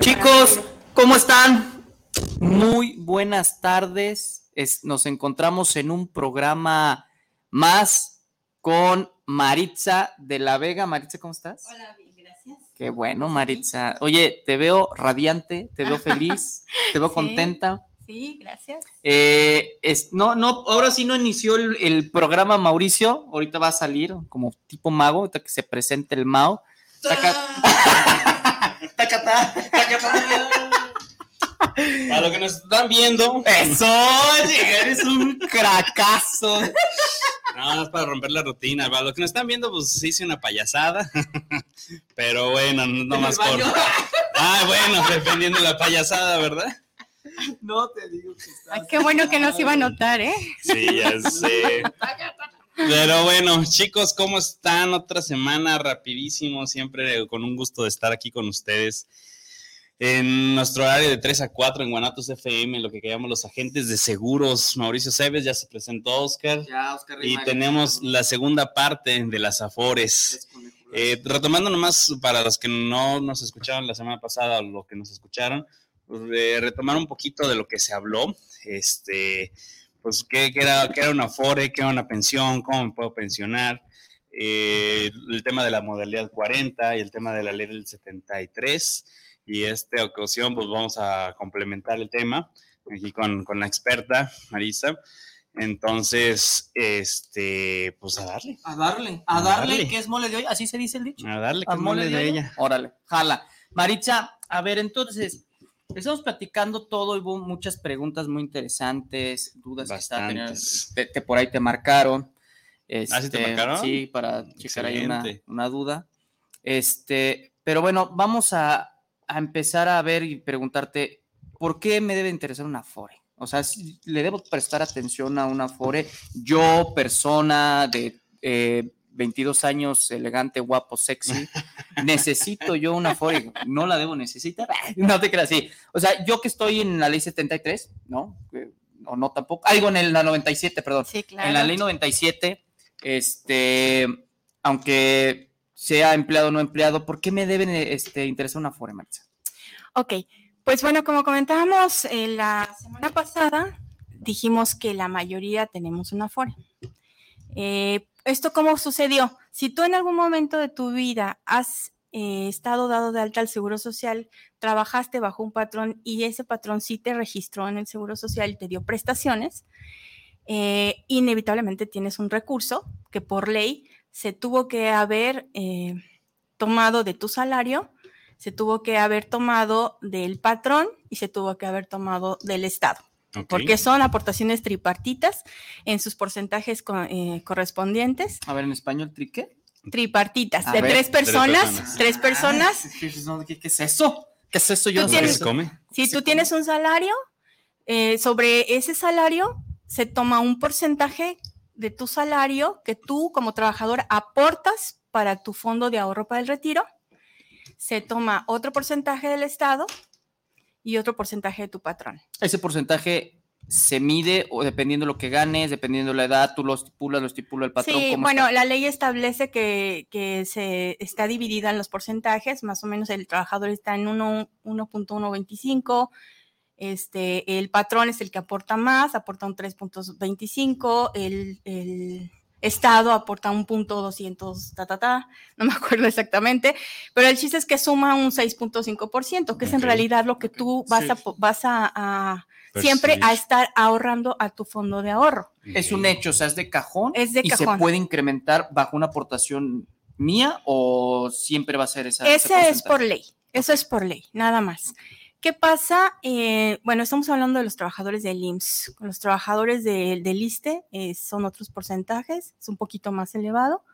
Chicos, ¿cómo están? Muy buenas tardes. Es- nos encontramos en un programa más con Maritza de la Vega. Maritza, ¿cómo estás? Hola, bien, gracias. Qué bueno, Maritza. Oye, te veo radiante, te veo feliz, te veo Sí. contenta. Sí, gracias. Eh, es- no, no, ahora sí no inició el, el programa Mauricio. Ahorita va a salir como tipo mago, ahorita que se presente el Mao. Taca- Para lo que nos están viendo, Eso, oye, eres un cracazo. no, es para romper la rutina. Para lo que nos están viendo, pues hice una payasada. Pero bueno, no más por. Ah, bueno, dependiendo de la payasada, ¿verdad? No te digo que estás. Ay, qué bueno que nos iba a notar, ¿eh? Sí, ya sé. Pero bueno, chicos, ¿cómo están? Otra semana rapidísimo, siempre con un gusto de estar aquí con ustedes. En nuestro horario de 3 a 4 en Guanatos FM, lo que llamamos los agentes de seguros. Mauricio Cebes, ya se presentó Oscar. Ya, Oscar Y tenemos la segunda parte de las Afores. Eh, retomando nomás para los que no nos escucharon la semana pasada o los que nos escucharon, eh, retomar un poquito de lo que se habló. Este, pues, ¿qué, qué era, qué era una Afore? ¿Qué era una pensión? ¿Cómo me puedo pensionar? Eh, el tema de la modalidad 40 y el tema de la ley del 73. Y esta ocasión, pues vamos a complementar el tema aquí con, con la experta Marisa. Entonces, este, pues a darle, A darle, a A darle, darle. que es mole de hoy, así se dice el dicho. a darle A con mole de hoyo. ella. Órale, jala. Maritza, a ver, entonces, estamos platicando todo y hubo muchas preguntas muy interesantes, dudas que, estaban teniendo, Bastantes. te- te- por ahí te marcaron. ¿Ah, sí te Este, marcaron? Sí, para checar ahí una, una duda. Este, pero bueno, vamos a, a empezar a ver y preguntarte, ¿por qué me debe interesar una Afore? O sea, si ¿le debo prestar atención a una Afore? Yo, persona de eh, 22 años, elegante, guapo, sexy, necesito yo una Afore. No la debo necesitar. No te creas así. O sea, yo que estoy en la ley 73, ¿no? Eh, O no tampoco. Ah, digo, en la 97, perdón. Sí, claro. En la ley 97, este, aunque sea empleado o no empleado, ¿por qué me deben este, interesar una Afore, Maritza? Ok, pues bueno, como comentábamos eh, la semana pasada, dijimos que la mayoría tenemos una Afore. Eh, ¿Esto cómo sucedió? Si tú en algún momento de tu vida has eh, estado dado de alta al Seguro Social, trabajaste bajo un patrón y ese patrón sí te registró en el Seguro Social y te dio prestaciones, eh, inevitablemente tienes un recurso que por ley se tuvo que haber eh, tomado de tu salario, se tuvo que haber tomado del patrón y se tuvo que haber tomado del Estado Porque son aportaciones tripartitas en sus porcentajes co- eh, correspondientes, A ver, en español, ¿trique? tripartitas, A de ver, tres tres personas, personas. tres personas. Ah, ¿qué, qué es eso? ¿Qué es eso? Yo Tú no sé ¿Qué tienes- se come? Si tú tienes un salario, eh, sobre ese salario se toma un porcentaje de tu salario que tú como trabajador aportas para tu fondo de ahorro para el retiro, se toma otro porcentaje del Estado y otro porcentaje de tu patrón. Ese porcentaje se mide o dependiendo de lo que ganes, dependiendo de la edad, tú lo estipulas, lo estipula el patrón. Sí, ¿cómo bueno, está? la ley establece que, que se está dividida en los porcentajes, más o menos el trabajador está en uno- 1.125, este, el patrón es el que aporta más, aporta un 3.25, el, el Estado aporta un punto 200, ta, ta, ta, no me acuerdo exactamente, pero el chiste es que suma un 6.5%, que es en realidad lo que tú vas, sí. a, vas a, a siempre a estar ahorrando a tu fondo de ahorro. Es un hecho, o sea, es de cajón. Es de y se cajón. puede incrementar bajo una aportación mía o siempre va a ser esa. Ese es por ley, eso es por ley, nada más. ¿Qué pasa? Eh, bueno, estamos hablando de los trabajadores del IMSS. Los trabajadores del ISTE eh, son otros porcentajes, es un poquito más elevado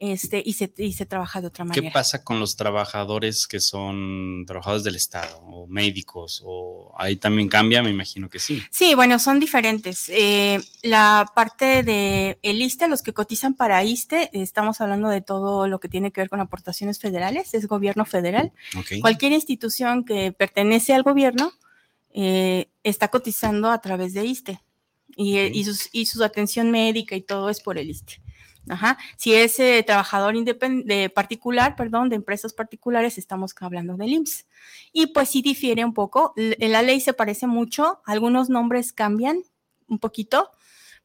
este, y, se, y se trabaja de otra manera. ¿Qué pasa con los trabajadores que son trabajadores del Estado o médicos? ¿O ahí también cambia? Me imagino que sí. Sí, bueno, son diferentes. Eh, la parte de el ISTE, los que cotizan para ISTE, estamos hablando de todo lo que tiene que ver con aportaciones federales, es gobierno federal. Ok. Cualquier institución que pertenece al gobierno eh, está cotizando a través de ISTE y, eh, y sus, y su atención médica y todo es por el ISTE. Ajá. Si es eh, trabajador de particular, perdón, de empresas particulares, estamos hablando del IMSS. Y pues sí difiere un poco. La ley se parece mucho, algunos nombres cambian un poquito,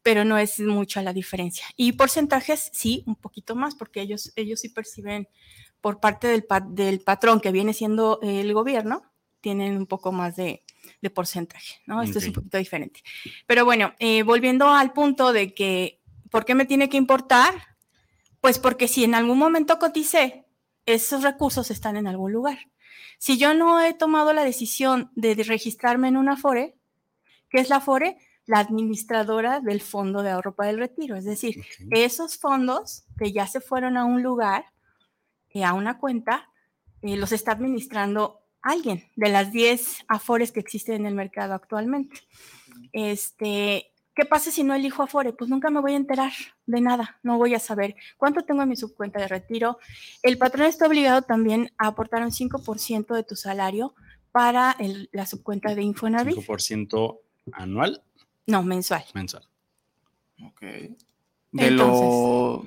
pero no es mucha la diferencia. Y porcentajes sí, un poquito más, porque ellos, ellos sí perciben por parte del, del patrón que viene siendo el gobierno, tienen un poco más de, de porcentaje, ¿no? Esto es un poquito diferente. Pero bueno, eh, volviendo al punto de que, ¿por qué me tiene que importar? Pues porque si en algún momento coticé, esos recursos están en algún lugar. Si yo no he tomado la decisión de, registrarme en una FORE, ¿qué es la FORE? La administradora del Fondo de Ahorro para el Retiro. Es decir, esos fondos que ya se fueron a un lugar, eh, a una cuenta, eh, los está administrando alguien de las 10 afores que existen en el mercado actualmente. Este, ¿Qué pasa si no elijo afore? Pues nunca me voy a enterar de nada, no voy a saber cuánto tengo en mi subcuenta de retiro. El patrón está obligado también a aportar un 5% de tu salario para el- la subcuenta de Infonavit. 5% anual, No, mensual. mensual. Ok. De lo.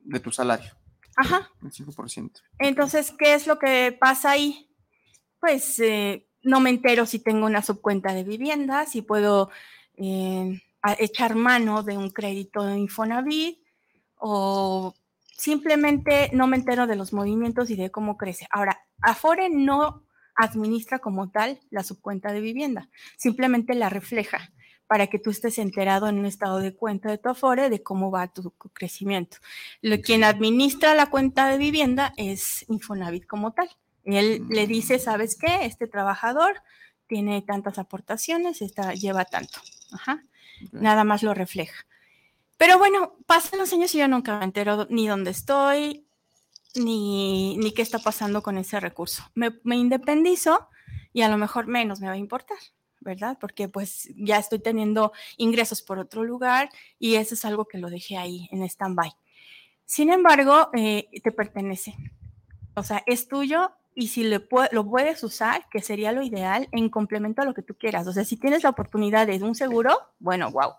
de tu salario. Ajá. El 5%. Entonces, ¿qué es lo que pasa ahí? Pues eh, no me entero si tengo una subcuenta de vivienda, si puedo eh, a- echar mano de un crédito de Infonavit o simplemente no me entero de los movimientos y de cómo crece. Ahora, Afore no administra como tal la subcuenta de vivienda, simplemente la refleja para que tú estés enterado en un estado de cuenta de tu Afore de cómo va tu crecimiento. Lo, Quien administra la cuenta de vivienda es Infonavit como tal. Él le dice, ¿sabes qué? Este trabajador tiene tantas aportaciones, esta, lleva tanto. Ajá. Nada más lo refleja. Pero bueno, pasan los años y yo nunca me entero ni dónde estoy, ni, ni qué está pasando con ese recurso. Me, me independizo y a lo mejor menos me va a importar, ¿verdad? Porque pues ya estoy teniendo ingresos por otro lugar y eso es algo que lo dejé ahí en stand-by. Sin embargo, eh, te pertenece. O sea, es tuyo y si le pue- lo puedes usar, que sería lo ideal, en complemento a lo que tú quieras. O sea, si tienes la oportunidad de un seguro, bueno, wow.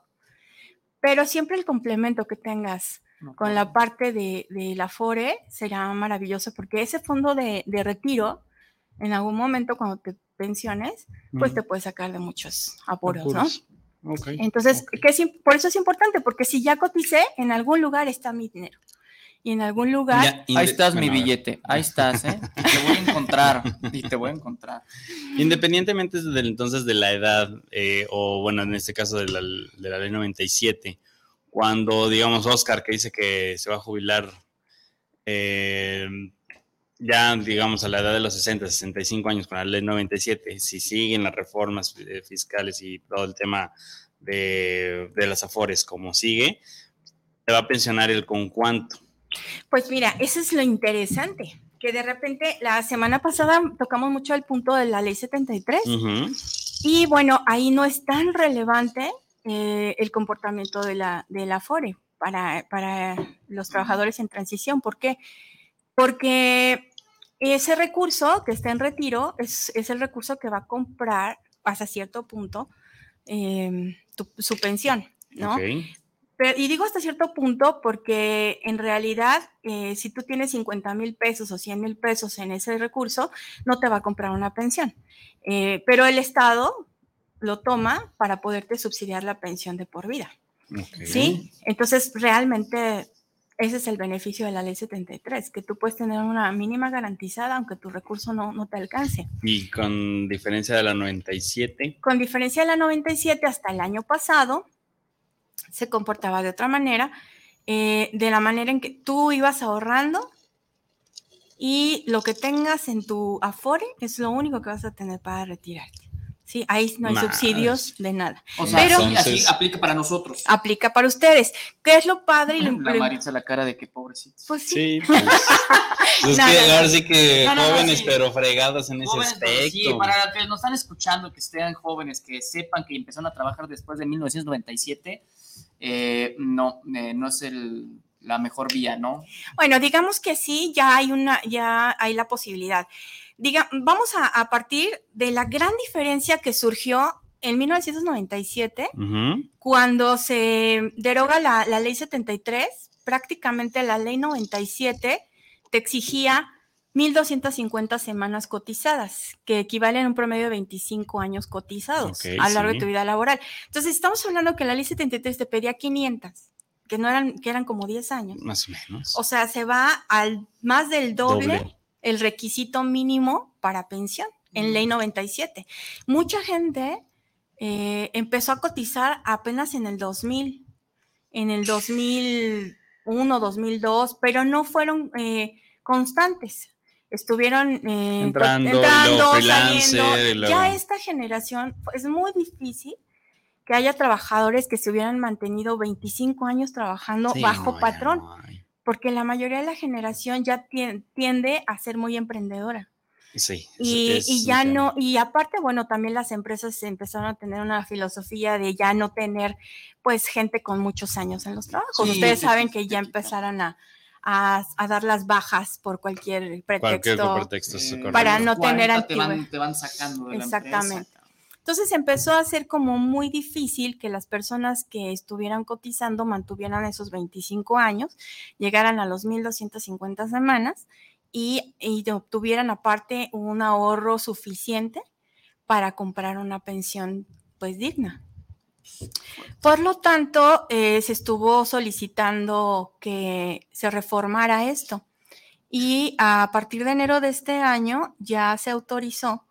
Pero siempre el complemento que tengas con la parte de, de la FORE será maravilloso porque ese fondo de, de retiro, en algún momento cuando te pensiones, pues Ujú. te puede sacar de muchos apuros, ¿no? Apuros. Ok, Entonces, ok. ¿qué es por eso es importante, porque si ya coticé, en algún lugar está mi dinero. Y en algún lugar, Ya, Ahí estás, bueno, mi billete. Ahí estás, ¿eh? Y te voy a encontrar. Y te voy a encontrar. Independientemente del entonces de la edad, eh, o bueno, en este caso de la, de la ley 97, cuando, digamos, Oscar, que dice que se va a jubilar eh, ya, digamos, a la edad de los 60, 65 años con la ley 97, si siguen las reformas eh, fiscales y todo el tema de, de las afores como sigue, se va a pensionar el con cuánto. Pues mira, eso es lo interesante, que de repente la semana pasada tocamos mucho el punto de la ley 73 Ujú. y bueno, ahí no es tan relevante eh, el comportamiento de la, de la FORE para, para los trabajadores en transición. ¿Por qué? Porque ese recurso que está en retiro es, es el recurso que va a comprar hasta cierto punto eh, tu- su pensión, ¿no? Ok. Pero- y digo hasta cierto punto porque en realidad, eh, si tú tienes 50 mil pesos o 100 mil pesos en ese recurso, no te va a comprar una pensión. Eh, pero el Estado lo toma para poderte subsidiar la pensión de por vida. ok. ¿Sí? Entonces, realmente ese es el beneficio de la ley 73, que tú puedes tener una mínima garantizada aunque tu recurso no, no te alcance. Y con diferencia de la 97, Con diferencia de la 97 hasta el año pasado, se comportaba de otra manera, eh, de la manera en que tú ibas ahorrando y lo que tengas en tu Afore es lo único que vas a tener para retirarte. Sí, ahí no hay Más. subsidios de nada. O sea, Pero- sí, así Entonces- aplica para nosotros. Aplica para ustedes. ¿Qué es lo padre? y lo- La Maritza la cara de que pobrecitos. pues sí. Sí, pues. pues No, que no, ahora sí que No, jóvenes, sí. pero fregados en ese Jóvenes, pero aspecto. sí, para los que nos están escuchando, que estén jóvenes, que sepan que empezaron a trabajar después de 1997, eh, no, eh, no es el, la mejor vía, ¿no? Bueno, digamos que sí, ya hay una, ya hay la posibilidad. Diga, vamos a, a partir de la gran diferencia que surgió en 1997, Ujú. cuando se deroga la, la ley 73, prácticamente la ley 97 te exigía 1.250 semanas cotizadas, que equivalen a un promedio de 25 años cotizados a lo largo sí. de tu vida laboral. Entonces, estamos hablando que la ley 73 te pedía 500, que no eran, que eran como 10 años. Más o menos. O sea, se va al más del doble, Doble. el requisito mínimo para pensión en ley 97. Mucha gente eh, empezó a cotizar apenas en el 2000, en el 2001, 2002, pero no fueron eh, constantes. Estuvieron eh, co- Entrando, saliendo. Ya esta generación es muy difícil que haya trabajadores que se hubieran mantenido 25 años trabajando Sí, bajo no, patrón no porque la mayoría de la generación ya tien- tiende a ser muy emprendedora. Sí. Y, es- y ya no, y aparte, bueno, también las empresas empezaron a tener una filosofía de ya no tener, pues, gente con muchos años en los trabajos. Sí, Ustedes sí, saben que ya empezaron a, a, a dar las bajas por cualquier pretexto. Cualquier pretexto Eh, correcto. Para no tener 40 te van, antigüedad. te van sacando de la Exactamente. empresa. Entonces empezó a ser como muy difícil que las personas que estuvieran cotizando mantuvieran esos 25 años, llegaran a los 1.250 semanas y, y obtuvieran aparte un ahorro suficiente para comprar una pensión pues digna. Por lo tanto, eh, se estuvo solicitando que se reformara esto y a partir de enero de este año ya se autorizó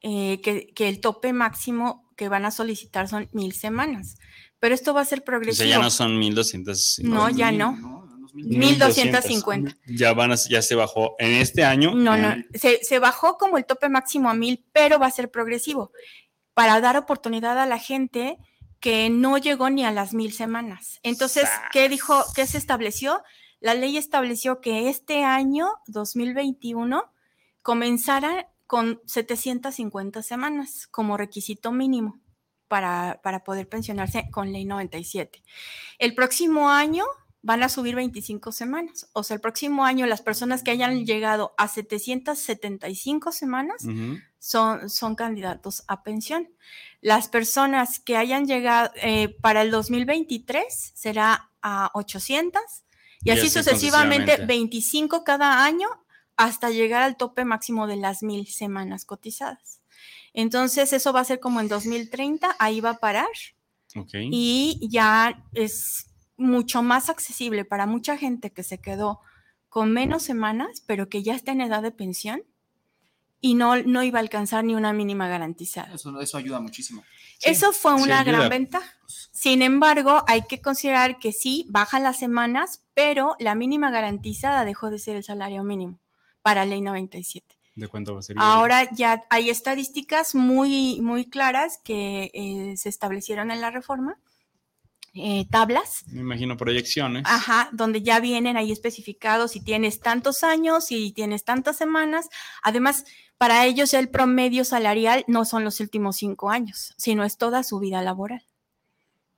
eh, que, que el tope máximo que van a solicitar son mil semanas. Pero esto va a ser O progresivo. sea, ya no son 1200. No, ya no. Los mil- 1250. Ya van a- ya se bajó en este año. No, no, se, se bajó como el tope máximo a mil, pero va a ser progresivo para dar oportunidad a la gente que no llegó ni a las mil semanas. Entonces, ¿qué dijo? ¿Qué se estableció? La ley estableció que este año, 2021, comenzara con 750 semanas como requisito mínimo para, para poder pensionarse con ley 97. El próximo año van a subir 25 semanas. O sea, el próximo año las personas que hayan llegado a 775 semanas ujú. Son, son candidatos a pensión. Las personas que hayan llegado eh, para el 2023 será a 800 y, Y así sucesivamente sucesivamente. 25 cada año hasta llegar al tope máximo de las mil semanas cotizadas. Entonces eso va a ser como en 2030, ahí va a parar Ok. y ya es mucho más accesible para mucha gente que se quedó con menos semanas, pero que ya está en edad de pensión y no, no iba a alcanzar ni una mínima garantizada. Eso, eso ayuda muchísimo. Eso fue una gran ventaja. Sin embargo, hay que considerar que sí, bajan las semanas, pero la mínima garantizada dejó de ser el salario mínimo para ley 97. ¿De cuánto va a ser? Ahora ya hay estadísticas muy, muy claras que eh, se establecieron en la reforma, eh, tablas, Me imagino proyecciones. ajá, donde ya vienen ahí especificados si tienes tantos años, si tienes tantas semanas. Además, para ellos el promedio salarial no son los últimos cinco años, sino es toda su vida laboral,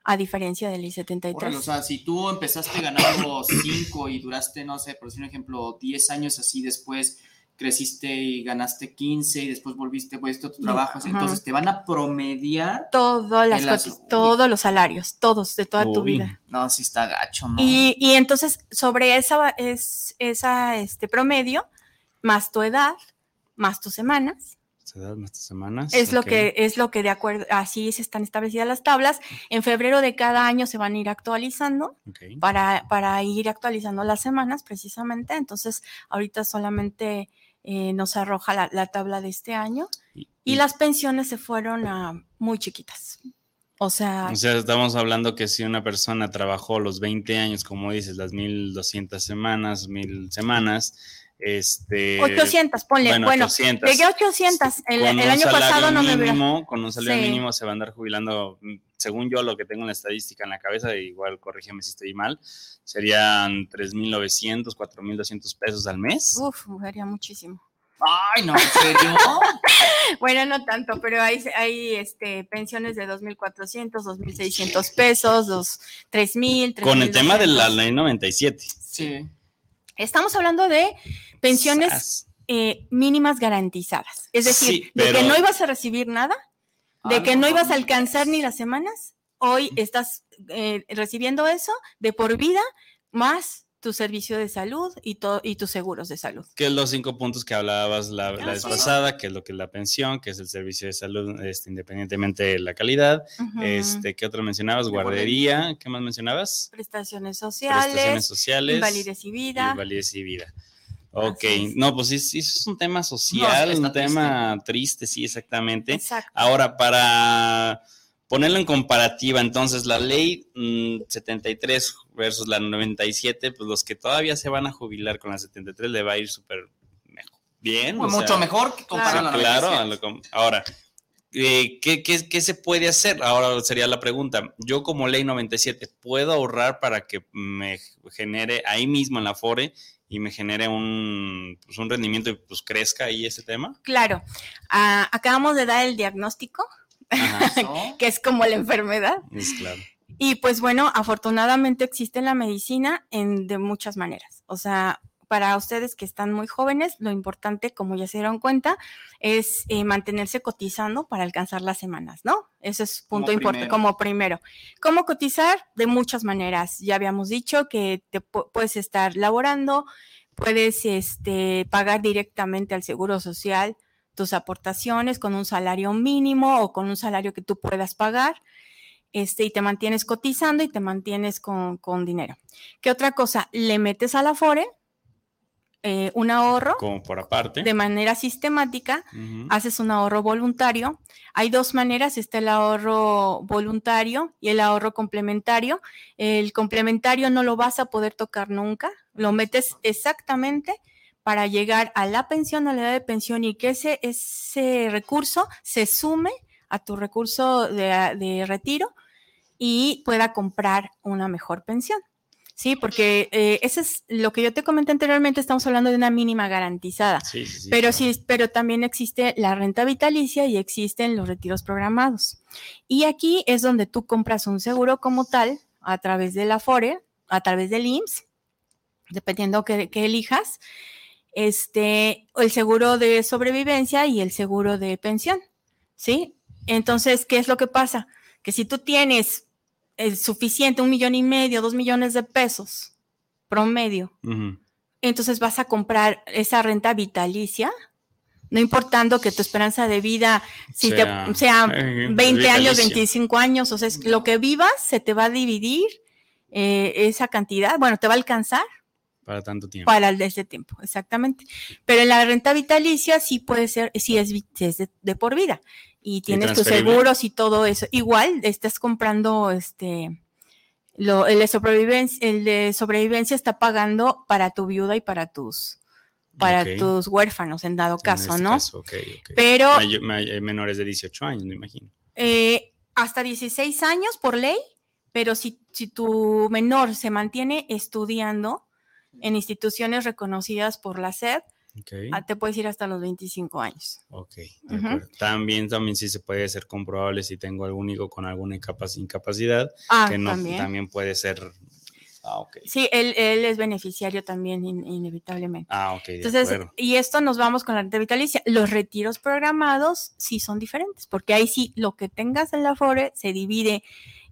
a diferencia de ley 73. Órale, o sea, si tú empezaste ganando 5 y duraste, no sé, por decir un ejemplo, 10 años así, después creciste y ganaste 15 y después volviste, pues, a tu trabajo, Ajá. entonces te van a promediar. Todas las todos los salarios, todos, de toda tu vida. No, sí está gacho, ¿no? Y, y entonces, sobre esa, es, esa este promedio, más tu edad, más tus semanas, Se dan estas semanas. es lo que, es lo que de acuerdo, así se están establecidas las tablas. En febrero de cada año se van a ir actualizando para, para ir actualizando las semanas precisamente. Entonces, ahorita solamente eh, nos arroja la, la tabla de este año Y- las pensiones se fueron a muy chiquitas. O sea, O sea, estamos hablando que si una persona trabajó los 20 años, como dices, las 1200 semanas, 1000 semanas, Este, 800, ponle. bueno, Bueno, 800. llegué a 800. El, año pasado no me hubiera. mínimo, Con un salario Sí. mínimo se va a andar jubilando, según yo lo que tengo en la estadística en la cabeza, igual corrígeme si estoy mal, serían 3.900, 4.200 pesos al mes. Uf, sería muchísimo. Ay, no, ¿en serio? Bueno, no tanto, pero hay, hay este, pensiones de 2.400, 2.600 pesos, dos, 3.000. Con el tema de la 3.200. ley 97. Sí. Estamos hablando de pensiones eh, mínimas garantizadas. Es decir, Sí, de que no ibas a recibir nada, de Ah, que no ibas a alcanzar ni las semanas, hoy estás eh, recibiendo eso de por vida, más tu servicio de salud y, y tus seguros de salud. Que es los cinco puntos que hablabas la, la vez pasada, que es lo que es la pensión, que es el servicio de salud, este, independientemente de la calidad. Este, ¿qué otro mencionabas? De Guardería, ¿qué más mencionabas? Prestaciones sociales, Prestaciones sociales. invalidez y vida. Invalidez y vida. Ok, no, pues sí, es un tema social, un tema triste, sí, exactamente. Exacto. Ahora, para ponerlo en comparativa, entonces, la ley mm, 73 versus la 97, pues los que todavía se van a jubilar con la 73 le va a ir súper mejor. Bien. Pues o mucho sea, mejor que comparado sí, a la claro. 97. a lo com- ahora, eh, ¿qué, qué, qué se puede hacer? Ahora sería la pregunta. Yo como ley 97, ¿puedo ahorrar para que me genere ahí mismo en la FORE y me genere un, pues, un rendimiento y pues crezca ahí ese tema? Claro. Ah, acabamos de dar el diagnóstico. que es como la enfermedad. es claro. Y pues bueno, afortunadamente existe la medicina en, de muchas maneras. O sea, para ustedes que están muy jóvenes, lo importante, como ya se dieron cuenta, es eh, mantenerse cotizando para alcanzar las semanas, ¿no? Eso es punto importante, como primero. ¿Cómo cotizar? De muchas maneras. Ya habíamos dicho que te pu- puedes estar laborando, puedes este, pagar directamente al Seguro Social tus aportaciones con un salario mínimo o con un salario que tú puedas pagar este, y te mantienes cotizando y te mantienes con, con dinero. ¿Qué otra cosa? Le metes a la FORE eh, un ahorro Como por aparte. de manera sistemática, haces un ahorro voluntario. Hay dos maneras, está el ahorro voluntario y el ahorro complementario. El complementario no lo vas a poder tocar nunca, lo metes exactamente para llegar a la pensión, a la edad de pensión y que ese, ese recurso se sume a tu recurso de, de retiro y pueda comprar una mejor pensión. Sí, porque eh, eso es lo que yo te comenté anteriormente, estamos hablando de una mínima garantizada. Sí, sí, sí, Pero claro. sí, pero también existe la renta vitalicia y existen los retiros programados. Y aquí es donde tú compras un seguro como tal a través de la FORE, a través del IMSS, dependiendo que, que elijas, este, el seguro de sobrevivencia y el seguro de pensión, ¿sí? Entonces, ¿qué es lo que pasa? Que si tú tienes el suficiente, un millón y medio, dos millones de pesos promedio, entonces vas a comprar esa renta vitalicia, no importando que tu esperanza de vida si te- Sea, sea, eh, 20 años, vitalicia. 25 años, o sea, es lo que vivas se te va a dividir eh, esa cantidad, bueno, te va a alcanzar Para tanto tiempo. para ese tiempo, exactamente. Pero en la renta vitalicia sí puede ser, sí es, de, de por vida y tienes tus seguros y todo eso. Igual estás comprando este, lo, el, de sobrevivencia, el de sobrevivencia está pagando para tu viuda y para tus, para tus huérfanos en dado En caso, este ¿no? caso, ok, ok. Pero May- may- menores de 18 años, me imagino. eh, hasta 16 años por ley, pero si, si tu menor se mantiene estudiando en instituciones reconocidas por la SED, ah, te puedes ir hasta los 25 años. Ok, de. También, también sí se puede ser comprobable si tengo algún hijo con alguna incapac- incapacidad, Ah, que no también. también. puede ser. Ah, ok. Sí, él, él es beneficiario también, in- inevitablemente. Ah, ok, Entonces, acuerdo. y esto nos vamos con la renta vitalicia. Los retiros programados sí son diferentes, porque ahí sí lo que tengas en la FORE se divide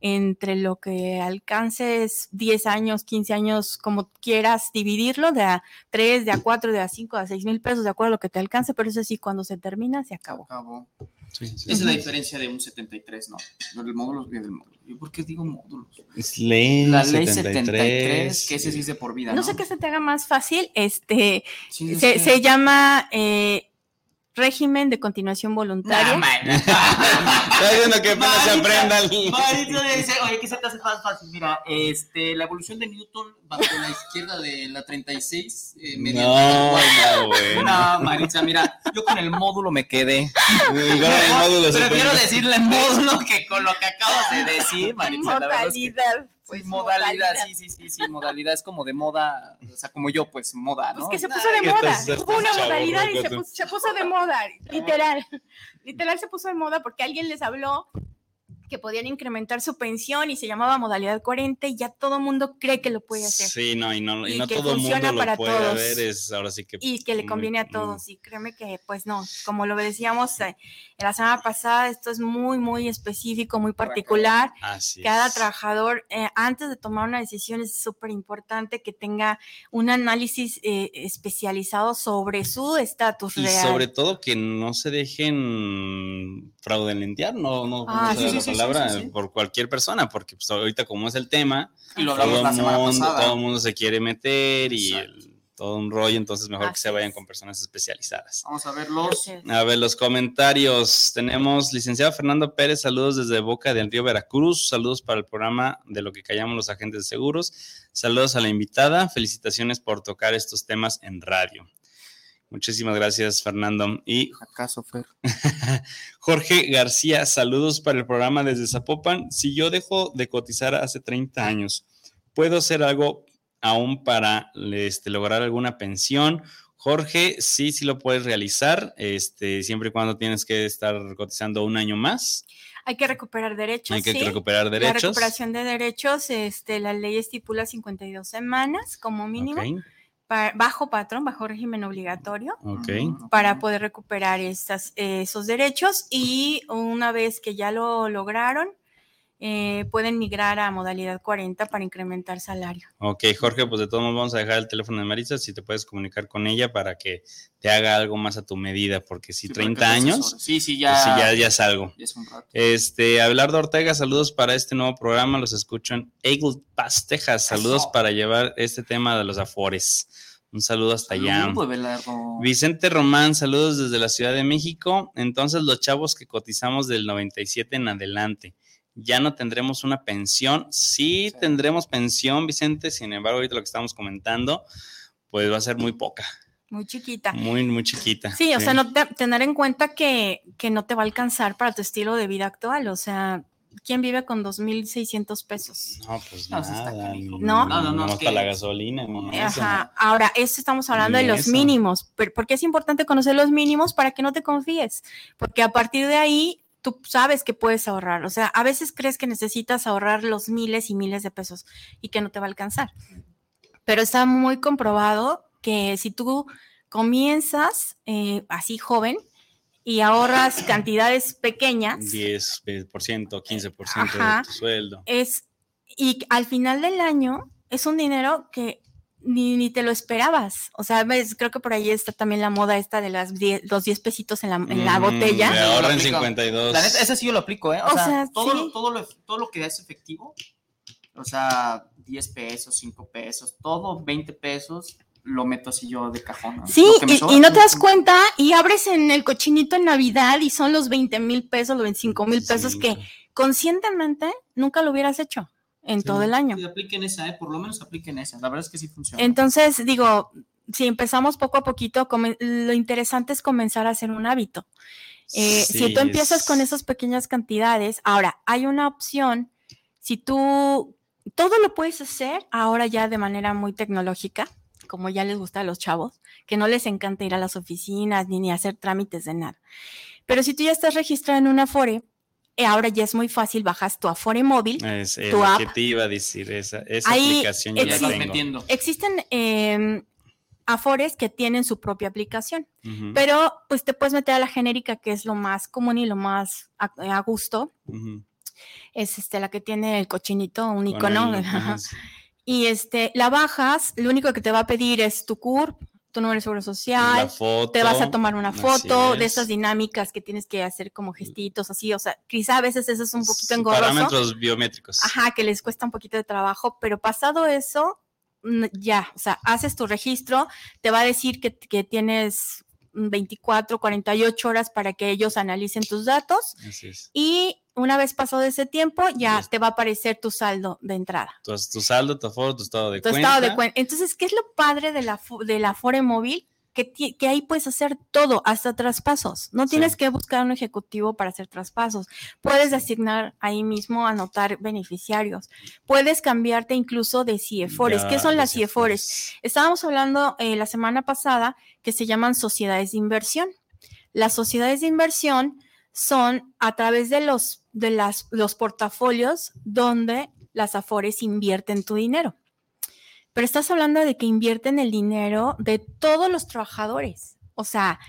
entre lo que alcances 10 años, 15 años, como quieras dividirlo, de a 3, de a 4, de a 5, de a 6 mil pesos, de acuerdo a lo que te alcance, pero eso sí, cuando se termina, se acabó. Acabó. Sí, sí, Esa es la sí. diferencia de un 73, ¿no? Del módulo y del módulo. ¿Y por qué digo módulos? Es ley La ley 73, 73, que ese sí es de por vida, No ¿no? sé qué se te haga más fácil, este, Sí, se, se llama eh, régimen de continuación voluntaria. Está viendo que apenas se aprenda el- dice, oye, ¿qué se te hace más fácil? Mira, este, la evolución de Newton bajo la izquierda de la 36, eh, mediante No, la no, güey. No, Maritza, mira, yo con el módulo me quedé. Con el módulo Prefiero decirle módulo que con lo que acabas de decir, Maritza. la verdad es que- pues, modalidad, sí, sí, sí, sí, modalidad es como de moda, o sea, como yo, pues moda, ¿no? Pues que se puso de moda. estás- Hubo una modalidad y se puso, se puso de moda, literal. Literal se puso de moda porque alguien les habló que podían incrementar su pensión y se llamaba modalidad 40 y ya todo el mundo cree que lo puede hacer. Sí, no, y no, y Y no que todo el funciona mundo para lo puede todos. ver, es ahora sí que... Y que le muy- conviene a muy- todos. Y créeme que, pues no, como lo decíamos eh, la semana pasada, esto es muy, muy específico, muy particular. Así Cada es. trabajador, eh, antes de tomar una decisión, es súper importante que tenga un análisis eh, especializado sobre su estatus Y real. sobre todo que no se dejen fraudulentear, no, no, Ah, no sí, sí, sí, sí, sí, por cualquier persona, porque pues, ahorita como es el tema, Y lo todo la semana mundo, pasada. todo el mundo se quiere meter y el- todo un rollo, entonces mejor que se vayan es. con personas especializadas. Vamos a ver los. A ver, los comentarios. Tenemos licenciado Fernando Pérez, saludos desde Boca del Río Veracruz, saludos para el programa de lo que callamos los agentes de seguros, saludos a la invitada, felicitaciones por tocar estos temas en radio. Muchísimas gracias, Fernando. Y ¿Acaso, Fer? Jorge García, saludos para el programa desde Zapopan. Si yo dejo de cotizar hace 30 años, ¿puedo hacer algo aún para este, lograr alguna pensión? Jorge, sí, sí lo puedes realizar, este, siempre y cuando tienes que estar cotizando un año más. Hay que recuperar derechos. Hay que sí. recuperar La derechos. recuperación de derechos, este, la ley estipula 52 semanas como mínimo, bajo patrón, bajo régimen obligatorio. para poder recuperar estas, eh, esos derechos y una vez que ya lo lograron, eh, pueden migrar a modalidad 40 para incrementar salario. Ok, Jorge, pues de todos modos vamos a dejar el teléfono de Marisa, si te puedes comunicar con ella para que te haga algo más a tu medida, porque si Sí, 30 porque te años. Sí, sí, pues ya. sí, ya, ya es algo. ya es un rato. Este, Abelardo Ortega, saludos para este nuevo programa. Los escucho en Eagle Pass, Texas. Saludos Eso. para llevar este tema de los afores. Un saludo hasta allá. Vicente Román, saludos desde la Ciudad de México. Entonces, los chavos que cotizamos del 97 en adelante, ¿ya no tendremos una pensión? Sí, Sí. tendremos pensión, Vicente. Sin embargo, ahorita lo que estamos comentando, pues va a ser muy poca, Muy chiquita. muy, muy chiquita. Sí, o sea, no te- tener en cuenta que, que no te va a alcanzar para tu estilo de vida actual. O sea, ¿quién vive con 2.600 pesos? No, pues No, sí está nada. ni- No. No, no, no, hasta la gasolina. ni eso. Ajá. Ahora, esto estamos hablando de los eso. mínimos, pero porque es importante conocer los mínimos para que no te confíes, porque a partir de ahí tú sabes que puedes ahorrar. O sea, a veces crees que necesitas ahorrar los miles y miles de pesos y que no te va a alcanzar. Pero está muy comprobado que si tú comienzas eh, así joven y ahorras cantidades pequeñas, 10%, 15% Ajá. de tu sueldo. es y al final del año es un dinero que ni, ni te lo esperabas. O sea, ves, creo que por ahí está también la moda esta de las 10 los 10 pesitos en la, en la Mm, botella. Me ahorran Lo aplico. 52. La neta, ese sí yo lo aplico, ¿eh? O, O sea, sea, todo, sí. lo, todo, lo, todo lo que es efectivo, o sea, 10 pesos, 5 pesos, todo 20 pesos, lo meto así yo de cajón. ¿no? Sí, y, sobra, y no te das cuenta y abres en el cochinito en Navidad y son los 20 mil pesos, los 25 mil pesos Sí, que conscientemente nunca lo hubieras hecho en Sí. todo el año. Sí, apliquen esa, ¿eh? Por lo menos apliquen esa. La verdad es que sí funciona. Entonces, digo, si empezamos poco a poquito, lo interesante es comenzar a hacer un hábito. Eh, si Sí, tú empiezas es- con esas pequeñas cantidades, ahora hay una opción, si tú todo lo puedes hacer ahora ya de manera muy tecnológica, como ya les gusta a los chavos, que no les encanta ir a las oficinas ni, ni hacer trámites de nada. Pero si tú ya estás registrado en una Afore, eh, ahora ya es muy fácil, bajas tu Afore móvil. Es, es tu app. que te iba a decir, esa, esa Ahí aplicación ya la estás existe- tengo. metiendo. Existen eh, Afores que tienen su propia aplicación. Pero pues te puedes meter a la genérica, que es lo más común y lo más a, a gusto. Es este, la que tiene el cochinito, un Con icono. Y este, la bajas, lo único que te va a pedir es tu CURP, tu número de seguro social, foto. te vas a tomar una foto de es. estas dinámicas que tienes que hacer como gestitos así, o sea, quizá a veces eso es un poquito engorroso. Parámetros biométricos. Ajá, que les cuesta un poquito de trabajo, pero pasado eso, ya, o sea, haces tu registro, te va a decir que, que tienes 24, 48 horas para que ellos analicen tus datos Así es. y una vez pasado ese tiempo ya te va a aparecer tu saldo de entrada. Tu, tu saldo, tu aforo, tu estado de Tu cuenta. estado de cuenta. Entonces, ¿qué es lo padre de la, de la Afore móvil? Que, que ahí puedes hacer todo, hasta traspasos. No tienes Sí. que buscar un ejecutivo para hacer traspasos. Puedes asignar ahí mismo, anotar beneficiarios. Puedes cambiarte incluso de CIEFORES. Ya, ¿Qué son las CIEFORES? Estábamos hablando eh, la semana pasada que se llaman sociedades de inversión. Las sociedades de inversión son a través de los, de las, los portafolios donde las afores invierten tu dinero. Pero estás hablando de que invierten el dinero de todos los trabajadores. O sea,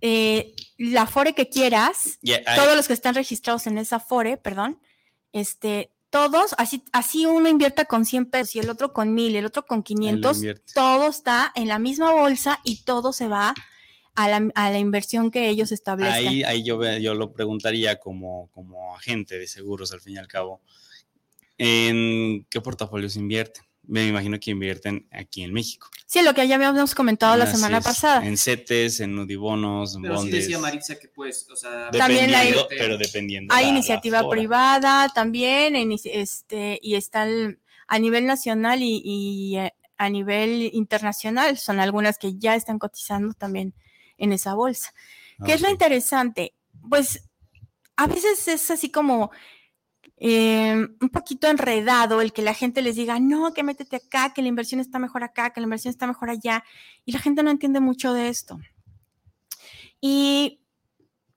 eh, la afore que quieras, todos los que están registrados en esa afore, perdón, este, todos, así, así uno invierta con 100 pesos y el otro con 1000 y el otro con 500, invierte. todo está en la misma bolsa y todo se va a la, a la inversión que ellos establecen. Ahí, ahí yo, yo lo preguntaría como, como agente de seguros, al fin y al cabo, ¿en qué portafolios invierten? Me imagino que invierten aquí en México. Sí, lo que ya habíamos comentado la semana es, pasada. En CETES, en Nudibonos, en Pero sí decía Maritza que pues, o sea, También hay- Dependiendo, pero dependiendo. Hay la- iniciativa privada también, en- este, y está el- a nivel nacional y, y, eh, a nivel internacional. Son algunas que ya están cotizando también en esa bolsa. ¿Qué es lo interesante? Pues a veces es así como eh, un poquito enredado el que la gente les diga, no, que métete acá, que la inversión está mejor acá, que la inversión está mejor allá. Y la gente no entiende mucho de esto. Y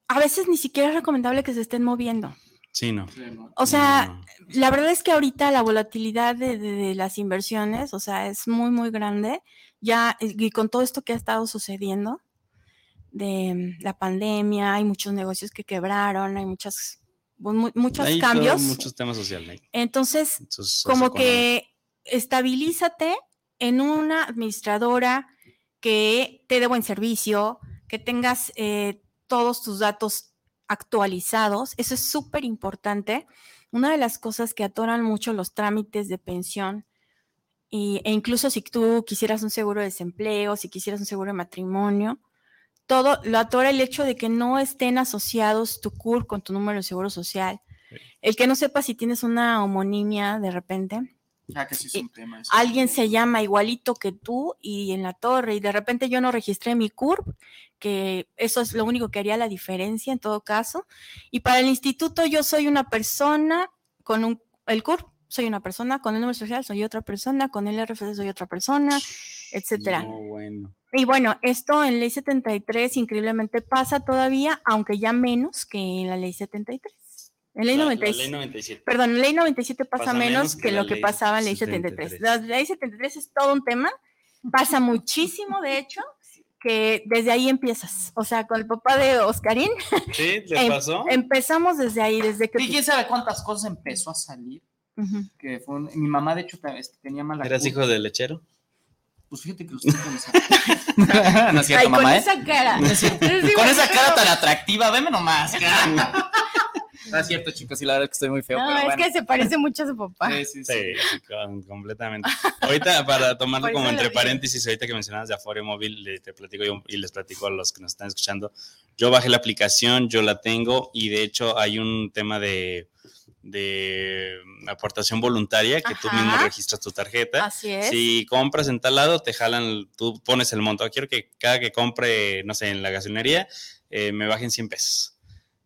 a veces ni siquiera es recomendable que se estén moviendo. Sí, no. O sea, No, no. la verdad es que ahorita la volatilidad de, de- de las inversiones, o sea, es muy, muy grande. Ya, y con todo esto que ha estado sucediendo de la pandemia, hay muchos negocios que quebraron, hay muchas, mu- muchos Hay cambios. muchos temas sociales. Entonces, como que estabilízate en una administradora que te dé buen servicio, que tengas eh, todos tus datos actualizados. Eso es súper importante. Una de las cosas que atoran mucho los trámites de pensión y, e incluso si tú quisieras un seguro de desempleo, si quisieras un seguro de matrimonio, todo lo atora el hecho de que no estén asociados tu CUR con tu número de seguro social. El que no sepa si tienes una homonimia de repente, Ah, que sí es un tema. eso. alguien se llama igualito que tú y en la torre y de repente yo no registré mi CURP, que eso es lo único que haría la diferencia en todo caso. Y para el instituto yo soy una persona con un, el CURP, soy una persona, con el número social soy otra persona, con el RFC soy otra persona, etcétera. No, bueno. Y bueno, esto en ley 73 increíblemente pasa todavía, aunque ya menos que en la ley 73. En ley La- la 97. ley 97. Perdón, en ley 97 pasa, menos que, lo que pasaba en ley 73. 73. La ley 73 es todo un tema, pasa muchísimo, de hecho, que desde ahí empiezas. O sea, con el papá de Oscarín, ¿Sí? ¿Le em- pasó? empezamos desde ahí, desde que... Y quién sabe cuántas cosas empezó a salir. Que fue un- mi mamá, de hecho, este, tenía mala. ¿Eras culpa. hijo del lechero? Pues fíjate que lo estoy pensando. no es cierto, Ay, con ¿eh? esa cara. No es cierto. Sí, Con esa cara tan atractiva, veme nomás. no es cierto, chicos, y la verdad es que estoy muy feo. No, pero es bueno. que se parece mucho a su papá. Sí, sí, sí. Sí, con- completamente. Ahorita, para tomarlo como entre paréntesis, ahorita que mencionabas de Afore Móvil, le- te platico yo y les platico a los que nos están escuchando. Yo bajé la aplicación, yo la tengo y de hecho hay un tema de, de aportación voluntaria que tú mismo registras tu tarjeta. Así es. Si compras en tal lado, te jalan, tú pones el monto. Quiero que cada que compre, no sé, en la gasolinería, eh, me bajen 100 pesos.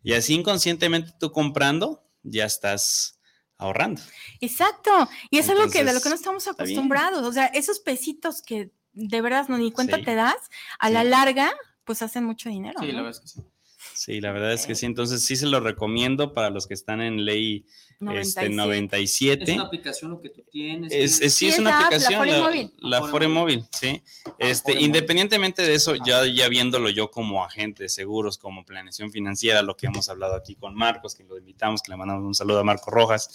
Y así inconscientemente tú comprando, ya estás ahorrando. Exacto. Y es algo que de lo que no estamos acostumbrados. O sea, esos pesitos que de verdad no ni cuenta Sí. te das, a la larga, pues hacen mucho dinero. Sí, ¿no? la verdad es que sí. Sí, la verdad es que sí. Entonces sí se lo recomiendo para los que están en ley este, 97. 97. Es una aplicación lo que tú tienes. Es, sí, es es una la app, la aplicación, la, Móvil. la Afore Afore Móvil. Móvil, sí. Este, independientemente de eso, ya, ya viéndolo yo como agente de seguros, como planeación financiera, lo que hemos hablado aquí con Marcos, que lo invitamos, que le mandamos un saludo a Marco Rojas,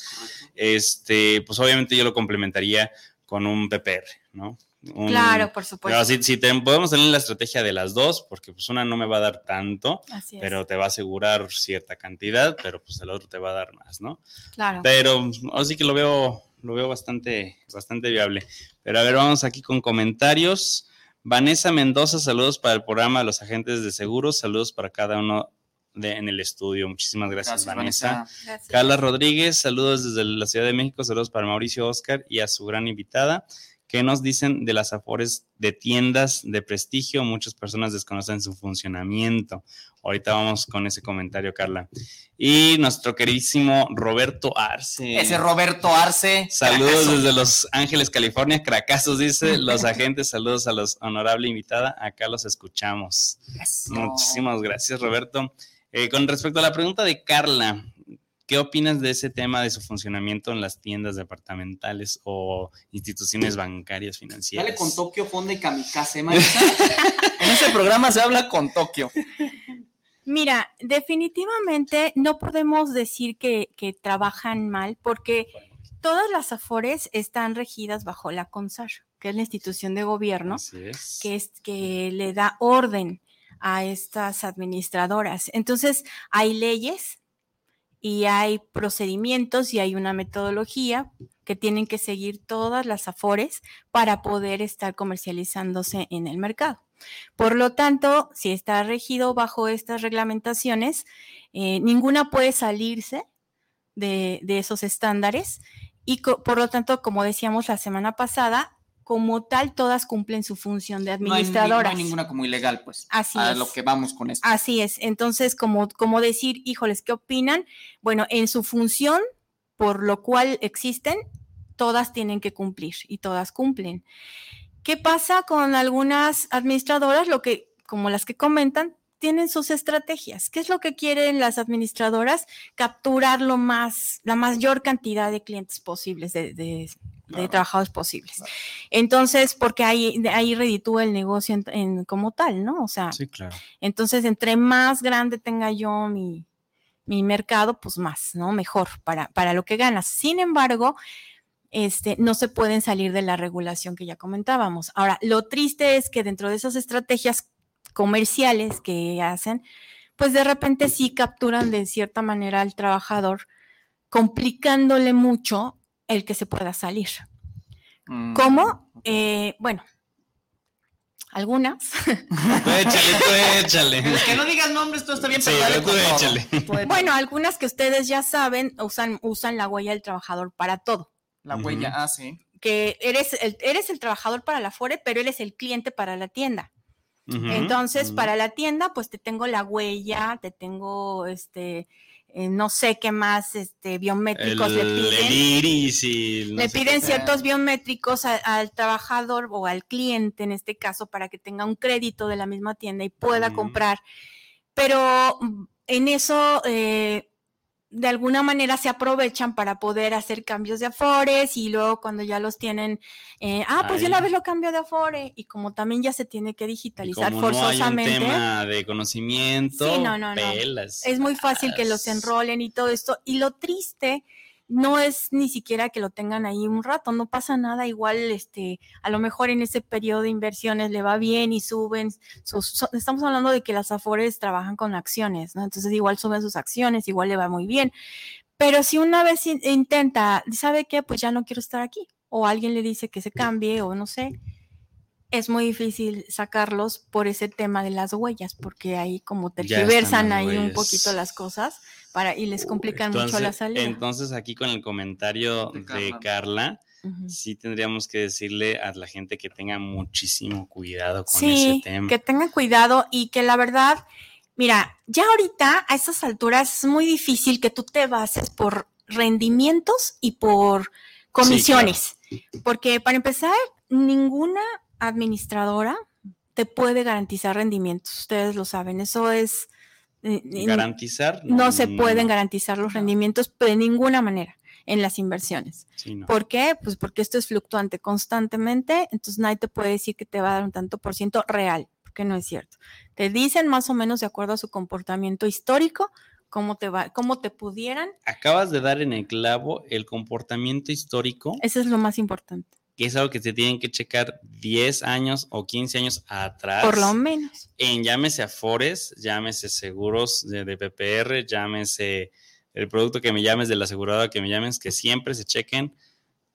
este, pues obviamente yo lo complementaría con un PPR, ¿no? Un- Claro, por Pero supuesto. si, si te- podemos tener la estrategia de las dos, porque pues una no me va a dar tanto, pero te va a asegurar cierta cantidad, pero pues el otro te va a dar más, ¿no? claro. Pero así que lo veo, lo veo bastante, bastante viable. Pero a ver, vamos aquí con comentarios. Vanessa Mendoza, saludos para el programa de los agentes de seguros, saludos para cada uno de, en el estudio. Muchísimas gracias, Vanessa. Carla Rodríguez, saludos desde la Ciudad de México, saludos para Mauricio Oscar y a su gran invitada. ¿Qué nos dicen de las afores de tiendas de prestigio? Muchas personas desconocen su funcionamiento. Ahorita vamos con ese comentario, Carla. Y nuestro queridísimo Roberto Arce. Ese Roberto Arce. Saludos desde Los Ángeles, California. Cracazos dice los agentes. Saludos a los honorable invitada. Acá los escuchamos. Muchísimas gracias, Roberto. Eh, con respecto a la pregunta de Carla, ¿Qué opinas de ese tema de su funcionamiento en las tiendas departamentales o instituciones bancarias financieras? Dale con Tokio, Fonda y Kamikaze, Marisa. en este programa se habla con Tokio. Mira, definitivamente no podemos decir que, trabajan mal porque todas las AFORES están regidas bajo la CONSAR, que es la institución de gobierno que, es, que le da orden a estas administradoras. Entonces, hay leyes y hay procedimientos y hay una metodología que tienen que seguir todas las AFORES para poder estar comercializándose en el mercado. Por lo tanto, si está regido bajo estas reglamentaciones, eh, ninguna puede salirse de, de esos estándares y por lo tanto, como decíamos la semana pasada, como tal, todas cumplen su función de administradoras. No hay, ninguna como ilegal, pues. Así a lo que vamos con esto. Así es. Entonces, como, como decir, híjoles, ¿qué opinan? Bueno, en su función, por lo cual existen, todas tienen que cumplir y todas cumplen. ¿Qué pasa con algunas administradoras? Lo que, como las que comentan, tienen sus estrategias. ¿Qué es lo que quieren las administradoras? Capturar lo más, la mayor cantidad de clientes posibles, de, de trabajadores posibles. Entonces, porque ahí, ahí reditúa el negocio en, como tal, ¿no? O sea, sí, claro. entonces entre más grande tenga yo mi, mi mercado, pues más, ¿no? Mejor para, para lo que ganas. Sin embargo, este, no se pueden salir de la regulación que ya comentábamos. Ahora, lo triste es que dentro de esas estrategias comerciales que hacen, pues de repente sí capturan de cierta manera al trabajador, complicándole mucho el que se pueda salir. Mm, ¿Cómo? Eh, bueno, algunas. échale, tú échale. que no digas nombres, todo está bien, sí, tú échale. Bueno, algunas que ustedes ya saben usan, usan la huella del trabajador para todo. La huella, ah, sí. Que eres el, eres el trabajador para la FORE, pero él es el cliente para la tienda. Entonces, para la tienda, pues te tengo la huella, te tengo este eh, no sé qué más este, biométricos le piden. le piden ciertos biométricos al trabajador o al cliente, en este caso, para que tenga un crédito de la misma tienda y pueda comprar. Pero mm, en eso eh, de alguna manera se aprovechan para poder hacer cambios de afores y luego cuando ya los tienen, eh, ah, pues yo una vez lo cambio de afore y como también ya se tiene que digitalizar forzosamente. No hay un tema de conocimiento, sí, no, no, no. Es muy fácil que los enrolen y todo esto. Y lo triste no es ni siquiera que lo tengan ahí un rato, no pasa nada, igual este, a lo mejor en ese periodo de inversiones le va bien y suben sus, estamos hablando de que las Afores trabajan con acciones, ¿no? Entonces igual suben sus acciones, igual le va muy bien. Pero si una vez intenta, ¿sabe qué? Pues ya no quiero estar aquí. O alguien le dice que se cambie o no sé, es muy difícil sacarlos por ese tema de las huellas, porque ahí como tergiversan ahí un poquito las cosas para y les complican mucho la salida. Entonces aquí con el comentario de Carla, sí tendríamos que decirle a la gente que tenga muchísimo cuidado con ese tema. Que tenga cuidado y que la verdad, mira, ya ahorita a esas alturas es muy difícil que tú te bases por rendimientos y por comisiones. Porque para empezar, ninguna administradora te puede garantizar rendimientos. Ustedes lo saben, eso es... Eh, garantizar. No, se pueden garantizar los rendimientos de ninguna manera en las inversiones. ¿Por qué? Pues porque esto es fluctuante constantemente, entonces nadie te puede decir que te va a dar un tanto por ciento real, porque no es cierto. Te dicen más o menos de acuerdo a su comportamiento histórico, cómo te va, cómo te pudieran. Acabas de dar en el clavo el comportamiento histórico. Eso es lo más importante que es algo que se tienen que checar 10 años o 15 años atrás. Por lo menos. En llámese Afores, llámese seguros de, PPR, llámese el producto que me llames de la aseguradora que me llames, que siempre se chequen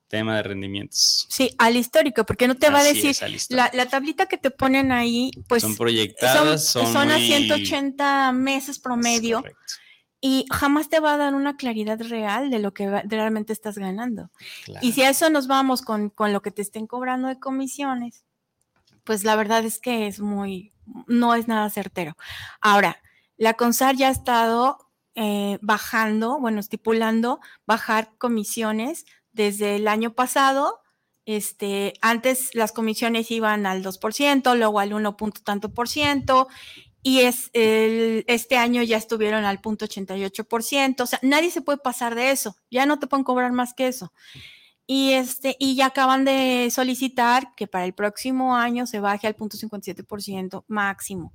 tema de rendimientos. Sí, al histórico, porque no te va a Así decir, es, la, la tablita que te ponen ahí, pues son proyectadas, son, son a muy- 180 meses Es promedio correcto, y jamás te va a dar una claridad real de lo que realmente estás ganando. claro. Y si a eso nos vamos con, con lo que te estén cobrando de comisiones, pues la verdad es que es muy, no es nada certero. Ahora, la CONSAR ya ha estado eh, bajando, bueno, estipulando bajar comisiones desde el año pasado. Este, antes las comisiones iban al 2%, luego al 1 punto tanto por ciento, y es el- este año ya estuvieron al punto 88%, o sea, nadie se puede pasar de eso, ya no te pueden cobrar más que eso. Y este, y ya acaban de solicitar que para el próximo año se baje al punto 57% máximo.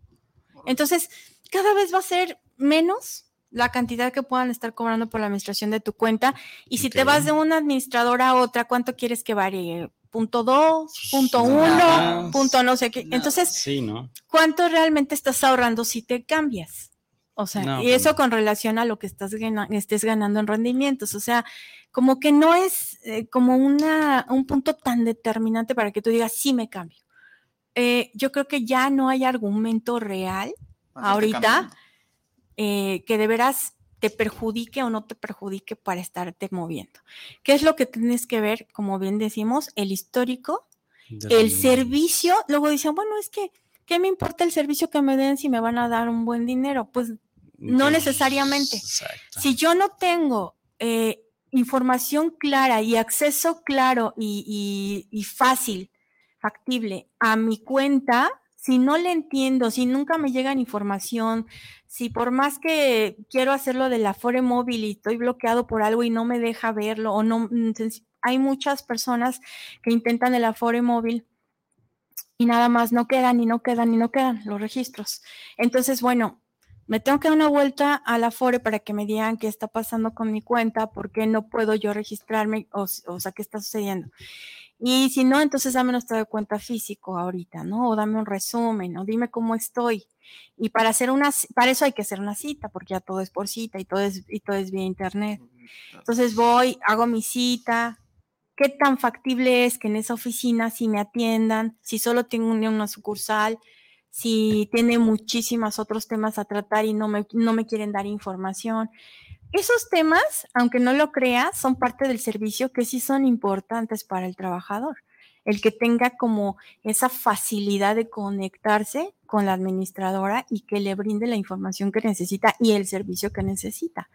Entonces, cada vez va a ser menos la cantidad que puedan estar cobrando por la administración de tu cuenta. Y si te vas de una administradora a otra, ¿cuánto quieres que varíe? ¿Punto dos? ¿Punto uno? ¿Punto no sé qué? Nada. Entonces, Sí, ¿no? ¿cuánto realmente estás ahorrando si te cambias? O sea, No, y pues eso no. con relación a lo que estás gana- estés ganando en rendimientos. O sea, como que no es eh, como una, un punto tan determinante para que tú digas, sí me cambio. Eh, yo creo que ya no hay argumento real ahorita eh, que de veras te perjudique o no te perjudique para estarte moviendo. ¿Qué es lo que tienes que ver? Como bien decimos, el histórico De el servicio, luego dicen, bueno, es que, ¿qué me importa el servicio que me den si me van a dar un buen dinero? Pues no necesariamente. Exacto. si yo no tengo eh, información clara y acceso claro y, y- y fácil, factible a mi cuenta, si no le entiendo, si nunca me llega información, si por más que quiero hacerlo de la Fore móvil y estoy bloqueado por algo y no me deja verlo, o no, mm, hay muchas personas que intentan el Afore móvil y nada más no quedan y no quedan y no quedan los registros. Entonces, bueno, me tengo que dar una vuelta a la Afore para que me digan qué está pasando con mi cuenta, por qué no puedo yo registrarme, o, o sea, qué está sucediendo. Y si no, entonces dame un estado de cuenta físico ahorita, ¿no? O dame un resumen, o dime cómo estoy. Y para hacer una, para eso hay que hacer una cita, porque ya todo es por cita y todo es, y todo es vía internet. Entonces voy, hago mi cita. ¿Qué tan factible es que en esa oficina si me atiendan? Si solo tengo una, una sucursal, si tiene muchísimos otros temas a tratar y no me, no me quieren dar información. Esos temas, aunque no lo creas, son parte del servicio que sí son importantes para el trabajador. El que tenga como esa facilidad de conectarse con la administradora y que le brinde la información que necesita y el servicio que necesita.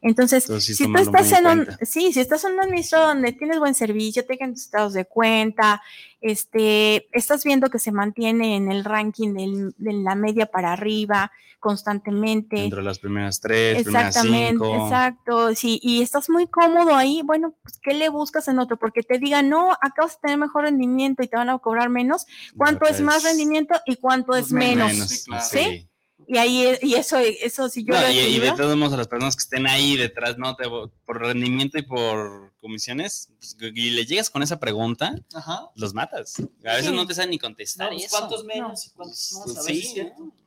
Entonces, si tú estás en un, sí, si estás en un administrador donde tienes buen servicio, tus estados de cuenta, este, estás viendo que se mantiene en el ranking del- de la media para arriba constantemente. Dentro de las primeras tres, primeras Exactamente, cinco. exacto. Sí, y estás muy cómodo ahí, bueno, pues ¿qué le buscas en otro? Porque te digan, no, acá vas a tener mejor rendimiento y te van a cobrar menos. ¿Cuánto es más rendimiento y cuánto es Pues menos, menos? sí, claro. ¿Sí? Y ahí, y eso, eso si yo No, lo y, y de todos modos, a las personas que estén ahí detrás, ¿no? Te- por rendimiento y por comisiones, pues, y le llegas con esa pregunta, Ajá. los matas. A veces Sí. no te saben ni contestar. No, eso. ¿Cuántos menos y cuántos más? A ver si es Sí,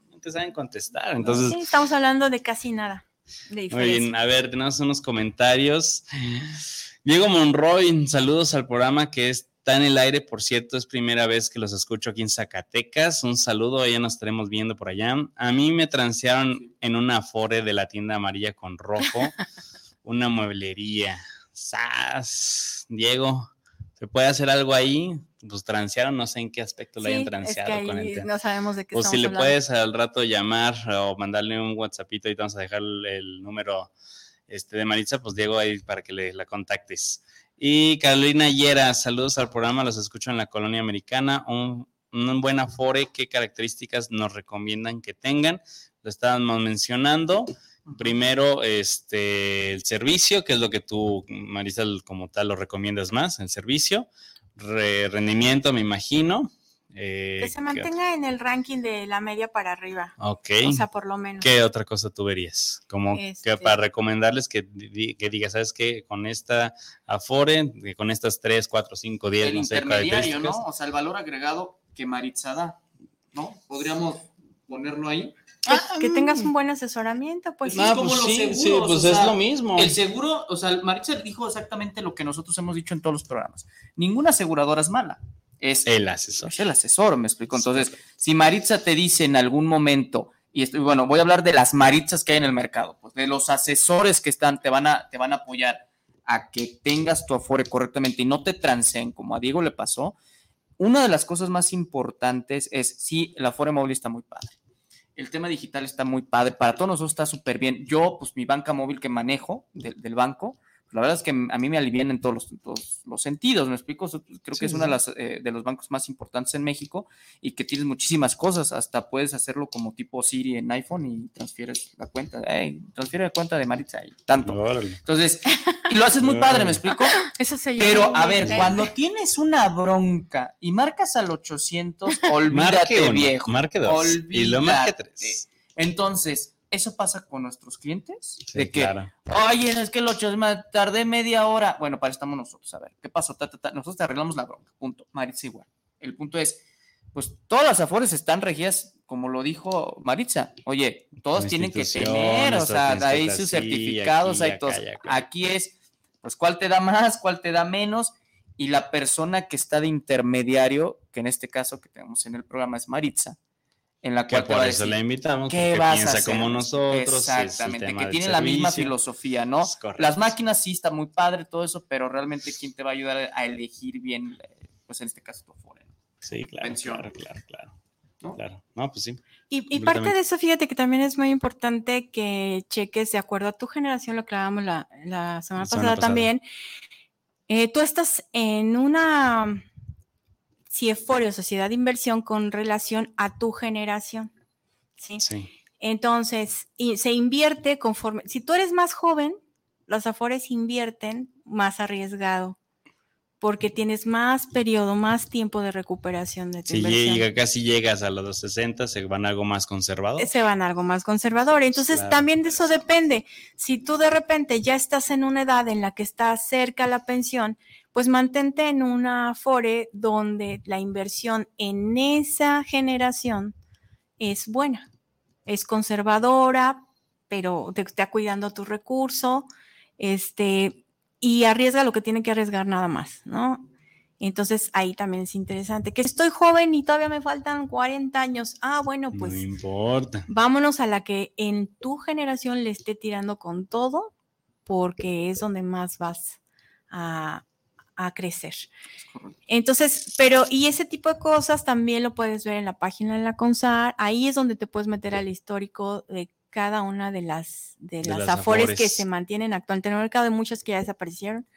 no te saben contestar. Entonces, sí, estamos hablando de casi nada de muy bien. A ver, tenemos unos comentarios. Diego Monroy, saludos al programa que está en el aire, por cierto, es primera vez que los escucho aquí en Zacatecas. Un saludo, ya nos estaremos viendo por allá. A mí me transearon en una afore de la tienda amarilla con rojo, una mueblería. ¡Sas! Diego, ¿se puede hacer algo ahí? Pues transearon, no sé en qué aspecto lo Sí, hayan es transeado que con el tema. no sabemos de qué O si le hablando. puedes al rato llamar o mandarle un WhatsAppito y te vamos a dejar el, el número este, de Maritza, pues Diego ahí para que le, la contactes. Y Carolina Yera, saludos al programa, los escucho en la colonia americana. Un, un buen afore, ¿qué características nos recomiendan que tengan? Lo estábamos mencionando. Primero, este, el servicio, que es lo que tú, Marisa, como tal, lo recomiendas más, el servicio. Re- rendimiento, me imagino. Eh, Que se ¿qué mantenga en el ranking de la media para arriba. Ok. O sea, por lo menos. ¿Qué otra cosa tú verías? Como Este- que para recomendarles que, que digas, ¿sabes qué? Con esta Afore, que con estas 3, 4, 5, 10, El no sé, intermediario, características. ¿no? O sea, el valor agregado que Maritza da, ¿no? Podríamos ponerlo ahí. que, que tengas un buen asesoramiento, pues como pues los sí, seguros, sí, pues o es sea, lo mismo. El seguro, o sea, Maritza dijo exactamente lo que nosotros hemos dicho en todos los programas. Ninguna aseguradora es mala. Es El asesor. es el asesor, me explico. Entonces, si Maritza te dice en algún momento, y estoy, bueno, voy a hablar de las Maritzas que hay en el mercado, pues de los asesores que están, te van a, te van a apoyar a que tengas tu afore correctamente y no te transeen, como a Diego le pasó. Una de las cosas más importantes es, sí, el afore móvil está muy padre. El tema digital está muy padre. Para todos nosotros está súper bien. Yo, pues mi banca móvil que manejo de- del banco, la verdad es que a mí me alivian en todos los, en todos los sentidos, ¿me explico? So- Creo Sí, que es sí, uno de, sí. las, eh, de los bancos más importantes en México y que tienes muchísimas cosas, hasta puedes hacerlo como tipo Siri en iPhone y transfieres la cuenta, hey, transfiere la cuenta de Maritza y tanto. Entonces, y lo haces muy padre, ¿me explico? Eso se Pero a ver, cuando tienes una bronca y marcas al 800, olvídate Marque uno, viejo. marque dos. Y lo marque Olvídate. tres. Entonces, ¿eso pasa con nuestros clientes? Sí, de que, claro. Oye, es que el 8 me tardé media hora. Bueno, para estamos nosotros. A ver, ¿qué pasó? Ta, ta, ta. Nosotros te arreglamos la bronca. Punto. Maritza igual. El punto es, pues todas las afores están regidas, como lo dijo Maritza. Oye, todas Con tienen que tener, o sea, que ahí sus certificados, aquí, hay todos. acá y acá. Aquí es, pues, cuál te da más, cuál te da menos. Y la persona que está de intermediario, que en este caso que tenemos en el programa es Maritza, en la Que cual te va por a eso decir, la invitamos, ¿Qué vas a piensa hacer? como nosotros. Exactamente, que tiene la misma filosofía, ¿no? Las máquinas sí está muy padre todo eso, pero realmente quién te va a ayudar a elegir bien, pues en este caso tu Afore. Sí, claro, pensión. claro, claro, claro. ¿no? Claro. No, pues sí. Y, y parte de eso, fíjate que también es muy importante que cheques de acuerdo a tu generación, lo que hablábamos la, la semana La semana pasada pasada. también. Eh, tú estás en una CIEFORE o sociedad de inversión con relación a tu generación. ¿sí? Sí. Entonces, y se invierte conforme, si tú eres más joven, los afores invierten más arriesgado porque tienes más periodo, más tiempo de recuperación de tu Si inversión. llega, casi llegas a los 60, se van algo más conservador. se van algo más conservador. Entonces, Claro. también de eso depende. Si tú de repente ya estás en una edad en la que estás cerca a la pensión, pues mantente en una Afore donde la inversión en esa generación es buena, es conservadora, pero te está cuidando tu recurso, este, y arriesga lo que tiene que arriesgar nada más, ¿no? Entonces ahí también es interesante. Que estoy joven y todavía me faltan 40 años. Ah, bueno, pues no importa. vámonos a la que en tu generación le esté tirando con todo, porque es donde más vas a, a crecer. Entonces, pero, y ese tipo de cosas también lo puedes ver en la página de la CONSAR. Ahí es donde te puedes meter al histórico de cada una de las, de De las, las afores, que se mantienen actualmente en el mercado. Hay muchas que ya desaparecieron,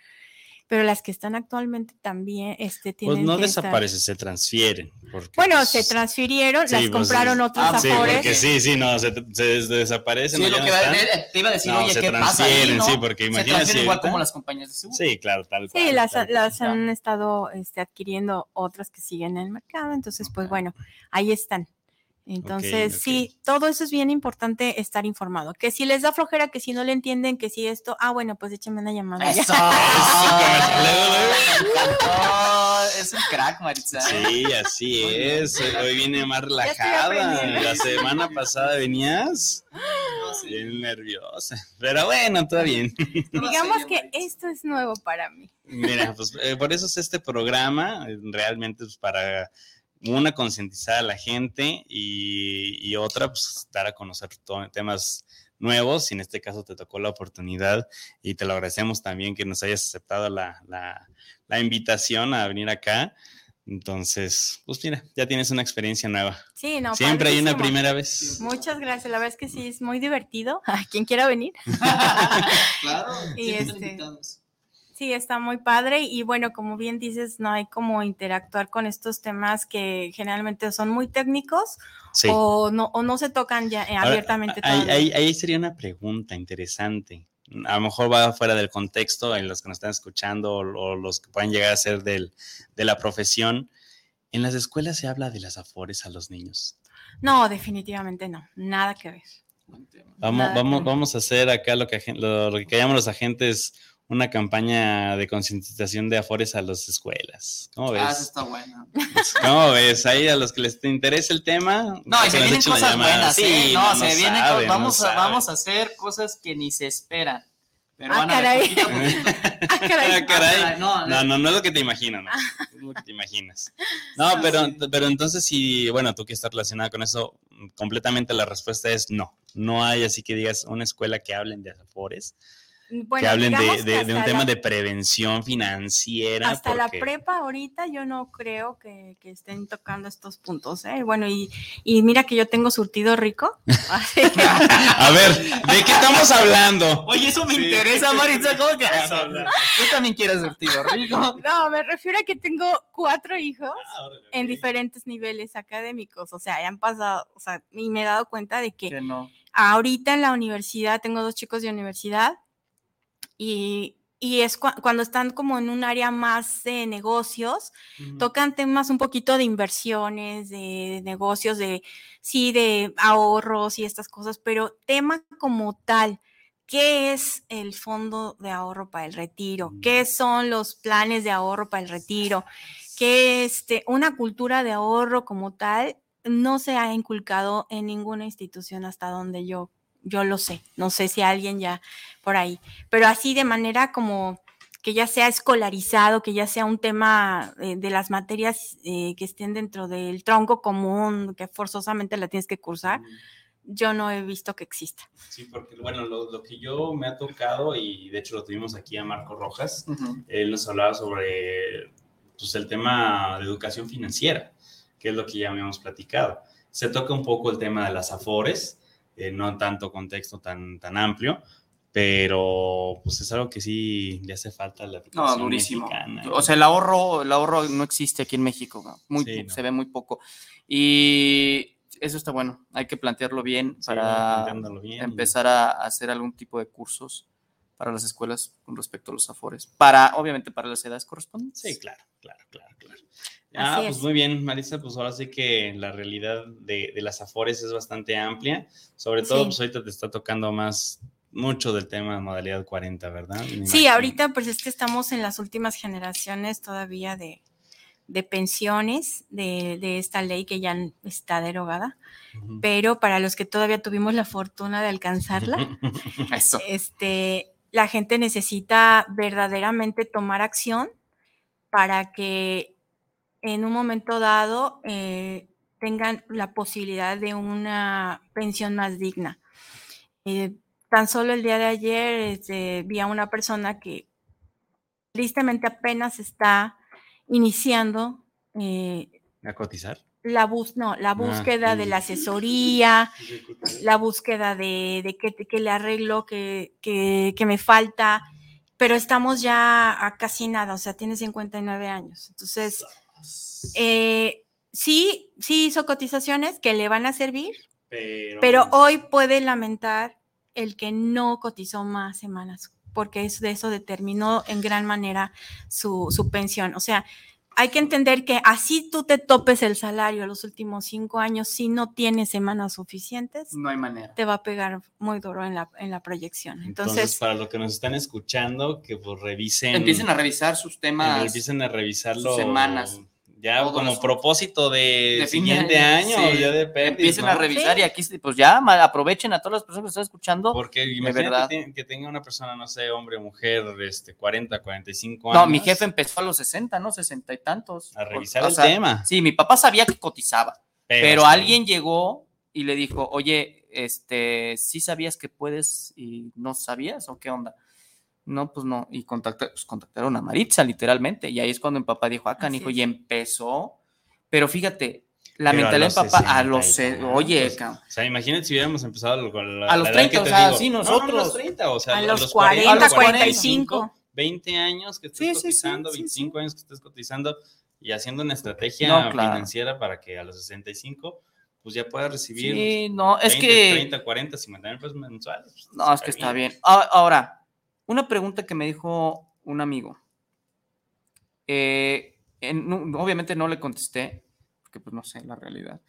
pero las que están actualmente también este, tienen Pues no que estar- desaparecen, se transfieren. porque, Bueno, pues, se transfirieron, sí, las pues, compraron sí. otros Ah, Sí, porque sí, sí, no, se, se des- desaparecen. Sí, o lo que no están. te iba a decir, No, oye, se ¿qué pasa ahí, transfieren, no? sí, porque imagínate transfieren igual como las compañías de seguro. Sí, claro, tal cual. Sí, las, tal las ya. han estado este, adquiriendo otras que siguen en el mercado, entonces, pues bueno, ahí están. Entonces, ok. sí, todo eso es bien importante estar informado. Que si les da flojera, que si no le entienden, que si esto, ah, bueno, pues échenme una llamada. ¡Eso! Es un crack, Maritza. Sí, así es. Hoy viene más relajada. La semana pasada venías bien nerviosa. Pero bueno, todo bien. Digamos que esto es nuevo para mí. Mira, pues eh, por eso es este programa, eh, realmente pues, para una concientizar a la gente y, y otra pues dar a conocer temas nuevos y en este caso te tocó la oportunidad y te lo agradecemos también que nos hayas aceptado la, la- la invitación a venir acá. Entonces, pues mira, ya tienes una experiencia nueva. Sí, no. Siempre hay una primera vez. Muchas gracias, la verdad es que sí, es muy divertido. A quien quiera venir. Claro. Y este- invitados. Sí, está muy padre y bueno, como bien dices, no hay como interactuar con estos temas que generalmente son muy técnicos Sí. o, no, o no se tocan ya eh, Ahora, abiertamente. ahí, ahí- ahí sería una pregunta interesante. A lo mejor va fuera del contexto en los que nos están escuchando o, o los que puedan llegar a ser del, de la profesión. En las escuelas se habla de las afores a los niños. No, definitivamente no, nada que ver. Vamos, Nada que vamos, ver. vamos a hacer acá lo que, lo, lo que llamamos los agentes una campaña de concientización de afores a las escuelas. ¿Cómo ves? Ah, eso está bueno. ¿Cómo ves? Ahí a los que les interesa el tema. No, y se vienen cosas buenas, Sí, ¿eh? No, se vienen saben, cosas- no vamos, a, vamos a hacer cosas que ni se esperan. Pero Ah, van a ver, caray. poquito a poquito. Ah, caray. Ah, caray. No, No, no, no es lo que te imaginas, no. Es lo que te imaginas. No, pero, pero entonces sí, bueno, tú que estás relacionada con eso, completamente la respuesta es no. No hay así que digas una escuela que hablen de afores, Bueno, que hablen de, que un tema la- de prevención financiera. Hasta la prepa ahorita yo no creo que, que estén tocando estos puntos, ¿eh? Bueno, y, y mira que yo tengo surtido rico. A ver, ¿de qué estamos hablando? Oye, eso me Sí. interesa, Maritza. ¿Cómo que Yo también quiero surtido rico. no, me refiero a que tengo cuatro hijos Ah, en diferentes niveles académicos, o sea, ya han pasado, o sea, y me he dado cuenta de que Que no. ahorita en la universidad, tengo dos chicos de universidad y, y es cua- cuando están como en un área más de negocios, tocan temas un poquito de inversiones, de negocios, de sí, de ahorros y estas cosas, pero tema como tal, ¿qué es el fondo de ahorro para el retiro? ¿Qué son los planes de ahorro para el retiro? ¿Qué este, una cultura de ahorro como tal no se ha inculcado en ninguna institución hasta donde yo yo lo sé. No sé si alguien ya por ahí, pero así de manera como que ya sea escolarizado, que ya sea un tema eh, de las materias eh, que estén dentro del tronco común, que forzosamente la tienes que cursar, yo no he visto que exista. Sí, porque bueno, lo, lo que yo me ha tocado, y de hecho lo tuvimos aquí a Marco Rojas, Ujú. él nos hablaba sobre pues, el tema de educación financiera, que es lo que ya habíamos platicado. Se toca un poco el tema de las afores, eh, no tanto contexto tan, tan amplio, pero pues es algo que sí le hace falta a la No, educación durísimo. mexicana. O sea, el ahorro, el ahorro no existe aquí en México. ¿no? Muy, Sí, no. Se ve muy poco. Y eso está bueno. Hay que plantearlo bien Sí, para bien y- empezar a hacer algún tipo de cursos para las escuelas con respecto a los afores. Para, obviamente, para las edades correspondientes. Sí, claro, claro, claro, claro. Ah, Así pues es. muy bien, Marisa, pues ahora sí que la realidad de, de las afores es bastante amplia. Sobre todo, Sí. pues ahorita te está tocando más mucho del tema de modalidad 40, ¿verdad? Me Sí, imagino. ahorita pues es que estamos en las últimas generaciones todavía de, de pensiones de, de esta ley que ya está derogada, Ujú. pero para los que todavía tuvimos la fortuna de alcanzarla, Eso. este, la gente necesita verdaderamente tomar acción para que en un momento dado eh, tengan la posibilidad de una pensión más digna. Eh, tan solo el día de ayer este, vi a una persona que tristemente apenas está iniciando eh, ¿A cotizar? la, bus no, la Ah, búsqueda de la asesoría, la búsqueda de, de qué, qué le arreglo, que, que, que me falta, pero estamos ya a casi nada, o sea, tiene 59 años. Entonces, eh, sí, sí hizo cotizaciones que le van a servir, Pero, pero hoy puede lamentar el que no cotizó más semanas, porque eso, de eso determinó en gran manera su, su pensión. O sea, hay que entender que así tú te topes el salario los últimos cinco años, si no tienes semanas suficientes, No hay manera. te va a pegar muy duro en la, en la proyección. entonces, Entonces, para los que nos están escuchando, que pues revisen. Empiecen a revisar sus temas. empiecen a revisarlo. sus semanas. Ya Todos como los- propósito de, de fin de siguiente año, año, sí. ya de Pepis, Empiecen ¿no? a revisar y aquí, pues ya aprovechen a todas las personas que están escuchando. Porque verdad. imagínate que, que tenga una persona, no sé, hombre o mujer, este, 40, 45 años. No, mi jefe empezó a los 60, ¿no? 60 y tantos. A revisar O el sea, tema. Sí, mi papá sabía que cotizaba, pero alguien llegó y le dijo, oye, este, ¿sí sabías que puedes y no sabías o qué onda? No, pues no. Y contacta- pues, contactaron a Maritza, literalmente. Y ahí es cuando mi papá dijo, ah, canijo, es. y empezó. Pero fíjate, la Pero a mentalidad de los papá, a 60 los, y se- tantos. oye, cabrón. O sea, imagínate si hubiéramos empezado con la, A los la edad 30, que o sea, digo. sí, No, no, nosotros. a los 30, o sea, a a los los 40, 40, 45. 20 años que estés Sí, sí, sí, cotizando, sí, 25 años que estés cotizando y haciendo una estrategia No, claro. financiera para que a los 65 pues ya puedas recibir Sí, no, es 20, que... 30, 40, 50 mil pesos mensuales. Pues, No, es que está bien. Ah, Ahora, una pregunta que me dijo un amigo. Eh, en- no- obviamente no le contesté, porque pues no sé la realidad,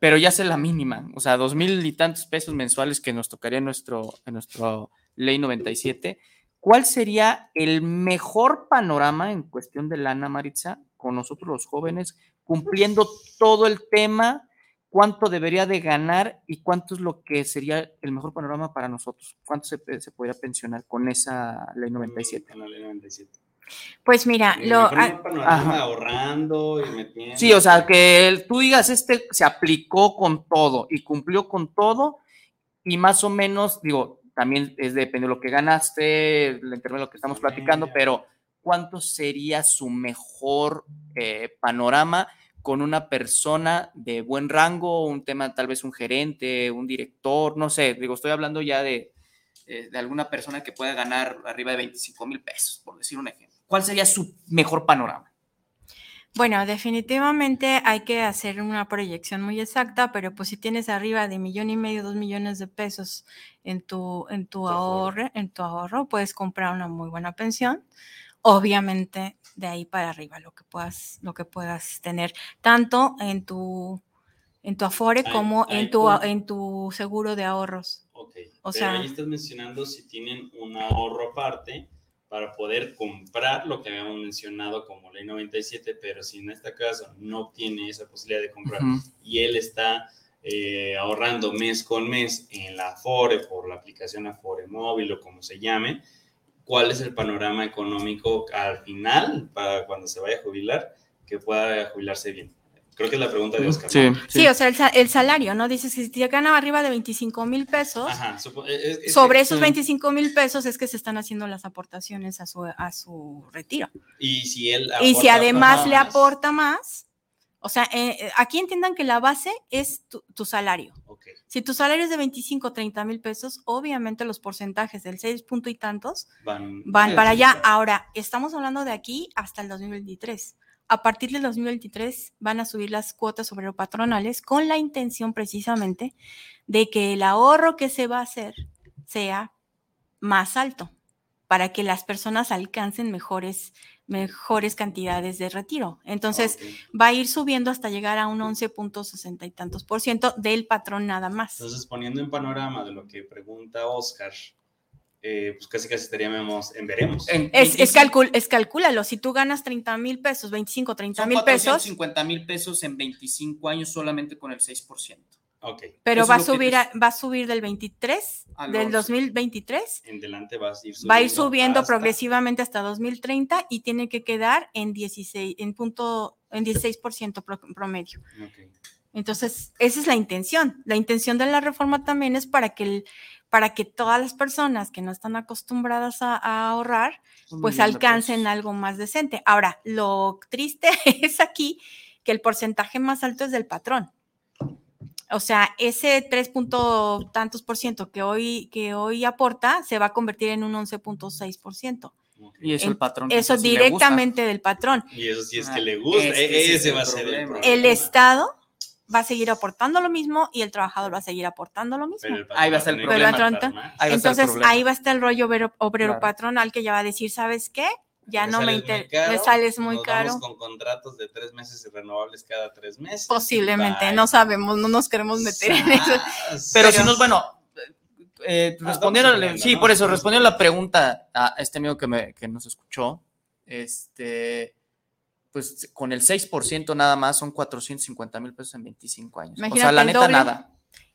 pero ya sé la mínima, o sea, dos mil y tantos pesos mensuales que nos tocaría en nuestro, en nuestro ley 97. ¿cuál sería el mejor panorama en cuestión de lana, Maritza, con nosotros los jóvenes, cumpliendo todo el tema? ¿Cuánto debería de ganar y cuánto es lo que sería el mejor panorama para nosotros? ¿Cuánto se, se podría pensionar con esa ley 97? Con la ley 97. Pues mira, Eh, lo, ah, ahorrando y metiendo. Sí, o sea, que el- tú digas, este se aplicó con todo y cumplió con todo y más o menos, digo, también es depende de lo que ganaste, el intermedio de lo que estamos platicando, pero ¿cuánto sería su mejor eh, panorama con una persona de buen rango, un tema, tal vez un gerente, un director, no sé, digo, estoy hablando ya de, eh, de alguna persona que pueda ganar arriba de 25 mil pesos, por decir un ejemplo. ¿Cuál sería su mejor panorama? Bueno, definitivamente hay que hacer una proyección muy exacta, pero pues si tienes arriba de millón y medio, dos millones de pesos en tu, en tu ahorro, en tu ahorro, puedes comprar una muy buena pensión. Obviamente, de ahí para arriba, lo que puedas, lo que puedas tener, tanto en tu, en tu Afore Hay- como hay en tu, punto. en tu seguro de ahorros. Ok. O Pero sea- ahí estás mencionando si tienen un ahorro aparte para poder comprar lo que habíamos mencionado como ley 97, pero si en este caso no tiene esa posibilidad de comprar Ujú. y él está eh, ahorrando mes con mes en la Afore por la aplicación Afore móvil o como se llame, ¿cuál es el panorama económico al final para cuando se vaya a jubilar que pueda jubilarse bien? Creo que es la pregunta de Oscar. Sí, ¿no? Sí, o sea, el, sa- el salario, ¿no? Dices que si te ganan arriba de 25 mil pesos, Ajá, supo- es- es- es sobre esos sí. 25 mil pesos es que se están haciendo las aportaciones a su, a su retiro. Y si él Y si además le aporta más, o sea, eh, eh, aquí entiendan que la base es tu, tu salario. Si tu salario es de 25, 30 mil pesos, obviamente los porcentajes del 6 punto y tantos van, para allá. Ahora, estamos hablando de aquí hasta el 2023. A partir del 2023 van a subir las cuotas obrero patronales con la intención precisamente de que el ahorro que se va a hacer sea más alto para que las personas alcancen mejores, mejores cantidades de retiro. Entonces, va a ir subiendo hasta llegar a un 11.60 y tantos por ciento del patrón nada más. Entonces, poniendo en panorama de lo que pregunta Oscar, eh, pues casi casi estaríamos en veremos. En- Es, es, 25 calcul- es calcúlalo, si tú ganas 30 mil pesos, 25, 30 Son mil pesos, 450 mil pesos en 25 años solamente con el 6%. Ok. pero va a subir, a- va a subir del 23, Al del 11. 2023, En delante vas a ir subiendo. va a ir subiendo hasta- progresivamente hasta 2030 y tiene que quedar en 16, en punto, en 16% pro- promedio. Ok. Entonces, esa es la intención. La intención de la reforma también es para que, el- para que todas las personas que no están acostumbradas a, a ahorrar, Un pues alcancen algo más decente. Ahora, lo triste es aquí que el porcentaje más alto es del patrón. O sea, ese 3 punto tantos por ciento que hoy, que hoy aporta se va a convertir en un 11.6 por ciento. Y eso En- el patrón. Eso sí directamente del patrón. Y eso sí es Ah, que le gusta. es que e- ese ese es va a el ser el problema. El Estado va a seguir aportando lo mismo y el trabajador va a seguir aportando lo mismo. Pero el Ahí va a estar el problema. Ahí el Entonces problema. ahí va a estar el rollo obrero, obrero Claro. patronal que ya va a decir, ¿sabes qué? Ya Me no me interesa, me sales muy nos caro. vamos con contratos de tres meses y renovables cada tres meses. Posiblemente, Bye. no sabemos, no nos queremos meter en eso. Sas. Pero, Pero- si nos, bueno, eh, Ah, respondiendo, hablando, sí, ¿no? por eso, respondiendo a la pregunta a este amigo que, me, que nos escuchó, este, pues con el 6% nada más son 450 mil pesos en 25 años. o sea, la neta, doble. nada.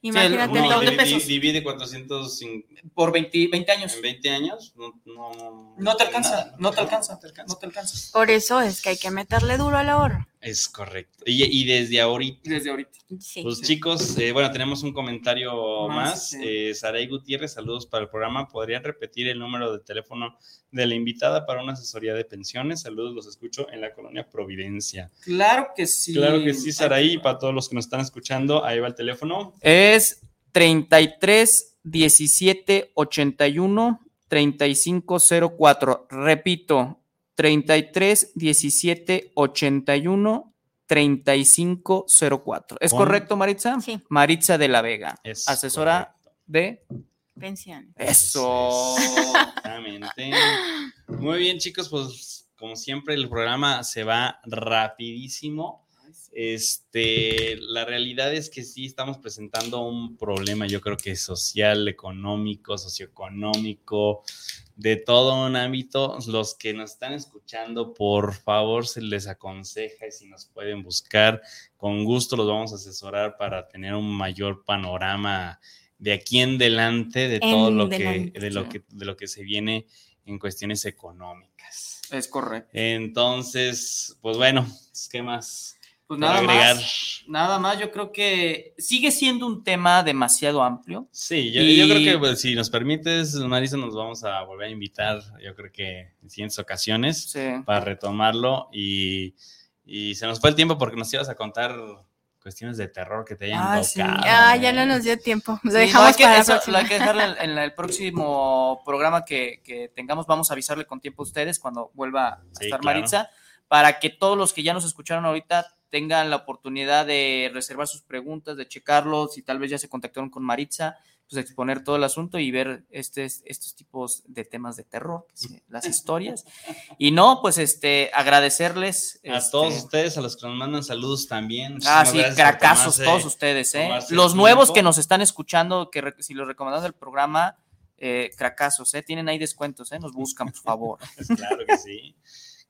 Imagínate un el doble. di- pesos. Divide 400 en Por 20, 20 años. 20 años. No, no, No te alcanza, nada, no te alcanza, no te alcanza. no te alcanza. Por eso es que hay que meterle duro al ahorro. Es correcto. Y, y desde ahorita. Desde ahorita. Sí. Pues chicos, eh, bueno, tenemos un comentario Más, más. sí. Eh, Saray Gutiérrez, saludos para el programa. ¿Podrían repetir el número de teléfono de la invitada para una asesoría de pensiones? Saludos, los escucho en la colonia Providencia. Claro que sí. Claro que sí, Saraí, y para todos los que nos están escuchando, ahí va el teléfono. Es 33 17 81 35 04. Repito, 33 17 81 35 04. ¿Es Con- correcto, Maritza? Sí. Maritza de la Vega, Es asesora correcto. de Pensiones. eso. Exactamente. Muy bien, chicos, pues como siempre, el programa se va rapidísimo. Este, la realidad es que sí estamos presentando un problema, yo creo que social, económico, socioeconómico, de todo un ámbito. Los que nos están escuchando, por favor, se les aconseja y si nos pueden buscar, con gusto los vamos a asesorar para tener un mayor panorama de aquí en delante de todo En lo delante, que de lo que de lo que se viene en cuestiones económicas. Es correcto. Entonces, pues bueno, ¿qué más? Pues nada agregar? más. Nada más, yo creo que sigue siendo un tema demasiado amplio. Sí, yo, Y- yo creo que pues, si nos permites, Marisa, nos vamos a volver a invitar, yo creo que en siguientes ocasiones, Sí. para retomarlo. Y, y se nos fue el tiempo porque nos ibas a contar cuestiones de terror que te hayan Ah, sí. tocado. Ah, ya no nos dio tiempo. Lo Sí, no, hay dejamos que- para la eso próxima. lo hay que dejarlo en, en el próximo programa que, que tengamos. Vamos a avisarle con tiempo a ustedes cuando vuelva a Sí, estar claro. Maritza, para que todos los que ya nos escucharon ahorita tengan la oportunidad de reservar sus preguntas, de checarlos, si tal vez ya se contactaron con Maritza, pues exponer todo el asunto y ver este, estos tipos de temas de terror, las historias. Y no, pues este, agradecerles. A este, todos ustedes, a los que nos mandan saludos también. Ah, sí, cracazos, todos ustedes, ¿eh? Los el nuevos tiempo. que nos están escuchando, que re- si los recomendamos del programa, eh, cracazos, ¿eh? Tienen ahí descuentos, ¿eh? Nos buscan, por favor. Claro que sí.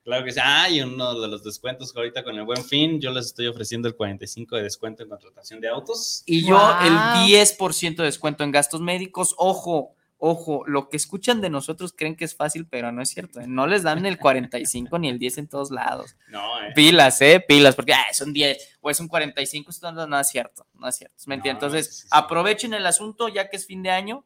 Claro que sí. Ah, y uno de los descuentos que ahorita con el buen fin, yo les estoy ofreciendo el 45 de descuento en contratación de autos. Y yo Wow. el 10% de descuento en gastos médicos. Ojo, ojo, lo que escuchan de nosotros creen que es fácil, pero no es cierto. ¿eh? No les dan el 45 ni el 10 en todos lados. No, eh. Pilas, ¿eh? Pilas, porque ah, es un 10 o es un 45, esto no, no es cierto, no es cierto. ¿me No, entiendes? Entonces, sí, sí. aprovechen el asunto ya que es fin de año.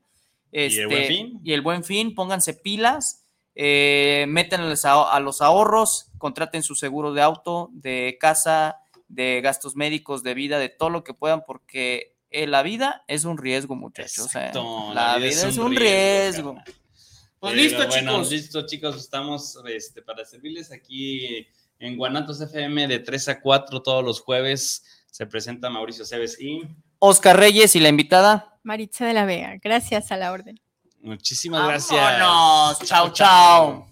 el Este, buen fin? y el buen fin, pónganse pilas, eh, métanles a, a los ahorros, contraten su seguro de auto, de casa, de gastos médicos, de vida, de todo lo que puedan, porque eh, la vida es un riesgo, muchachos. ¿eh? La, vida, es un riesgo. Pues Pero listo, bueno, chicos. Listo, chicos, estamos este, para servirles aquí en Guanatos FM de 3 a 4 todos los jueves. Se presenta Mauricio Cebes y Oscar Reyes y la invitada. Maritza de la Vega, gracias a la orden. Muchísimas gracias. Chao, chao.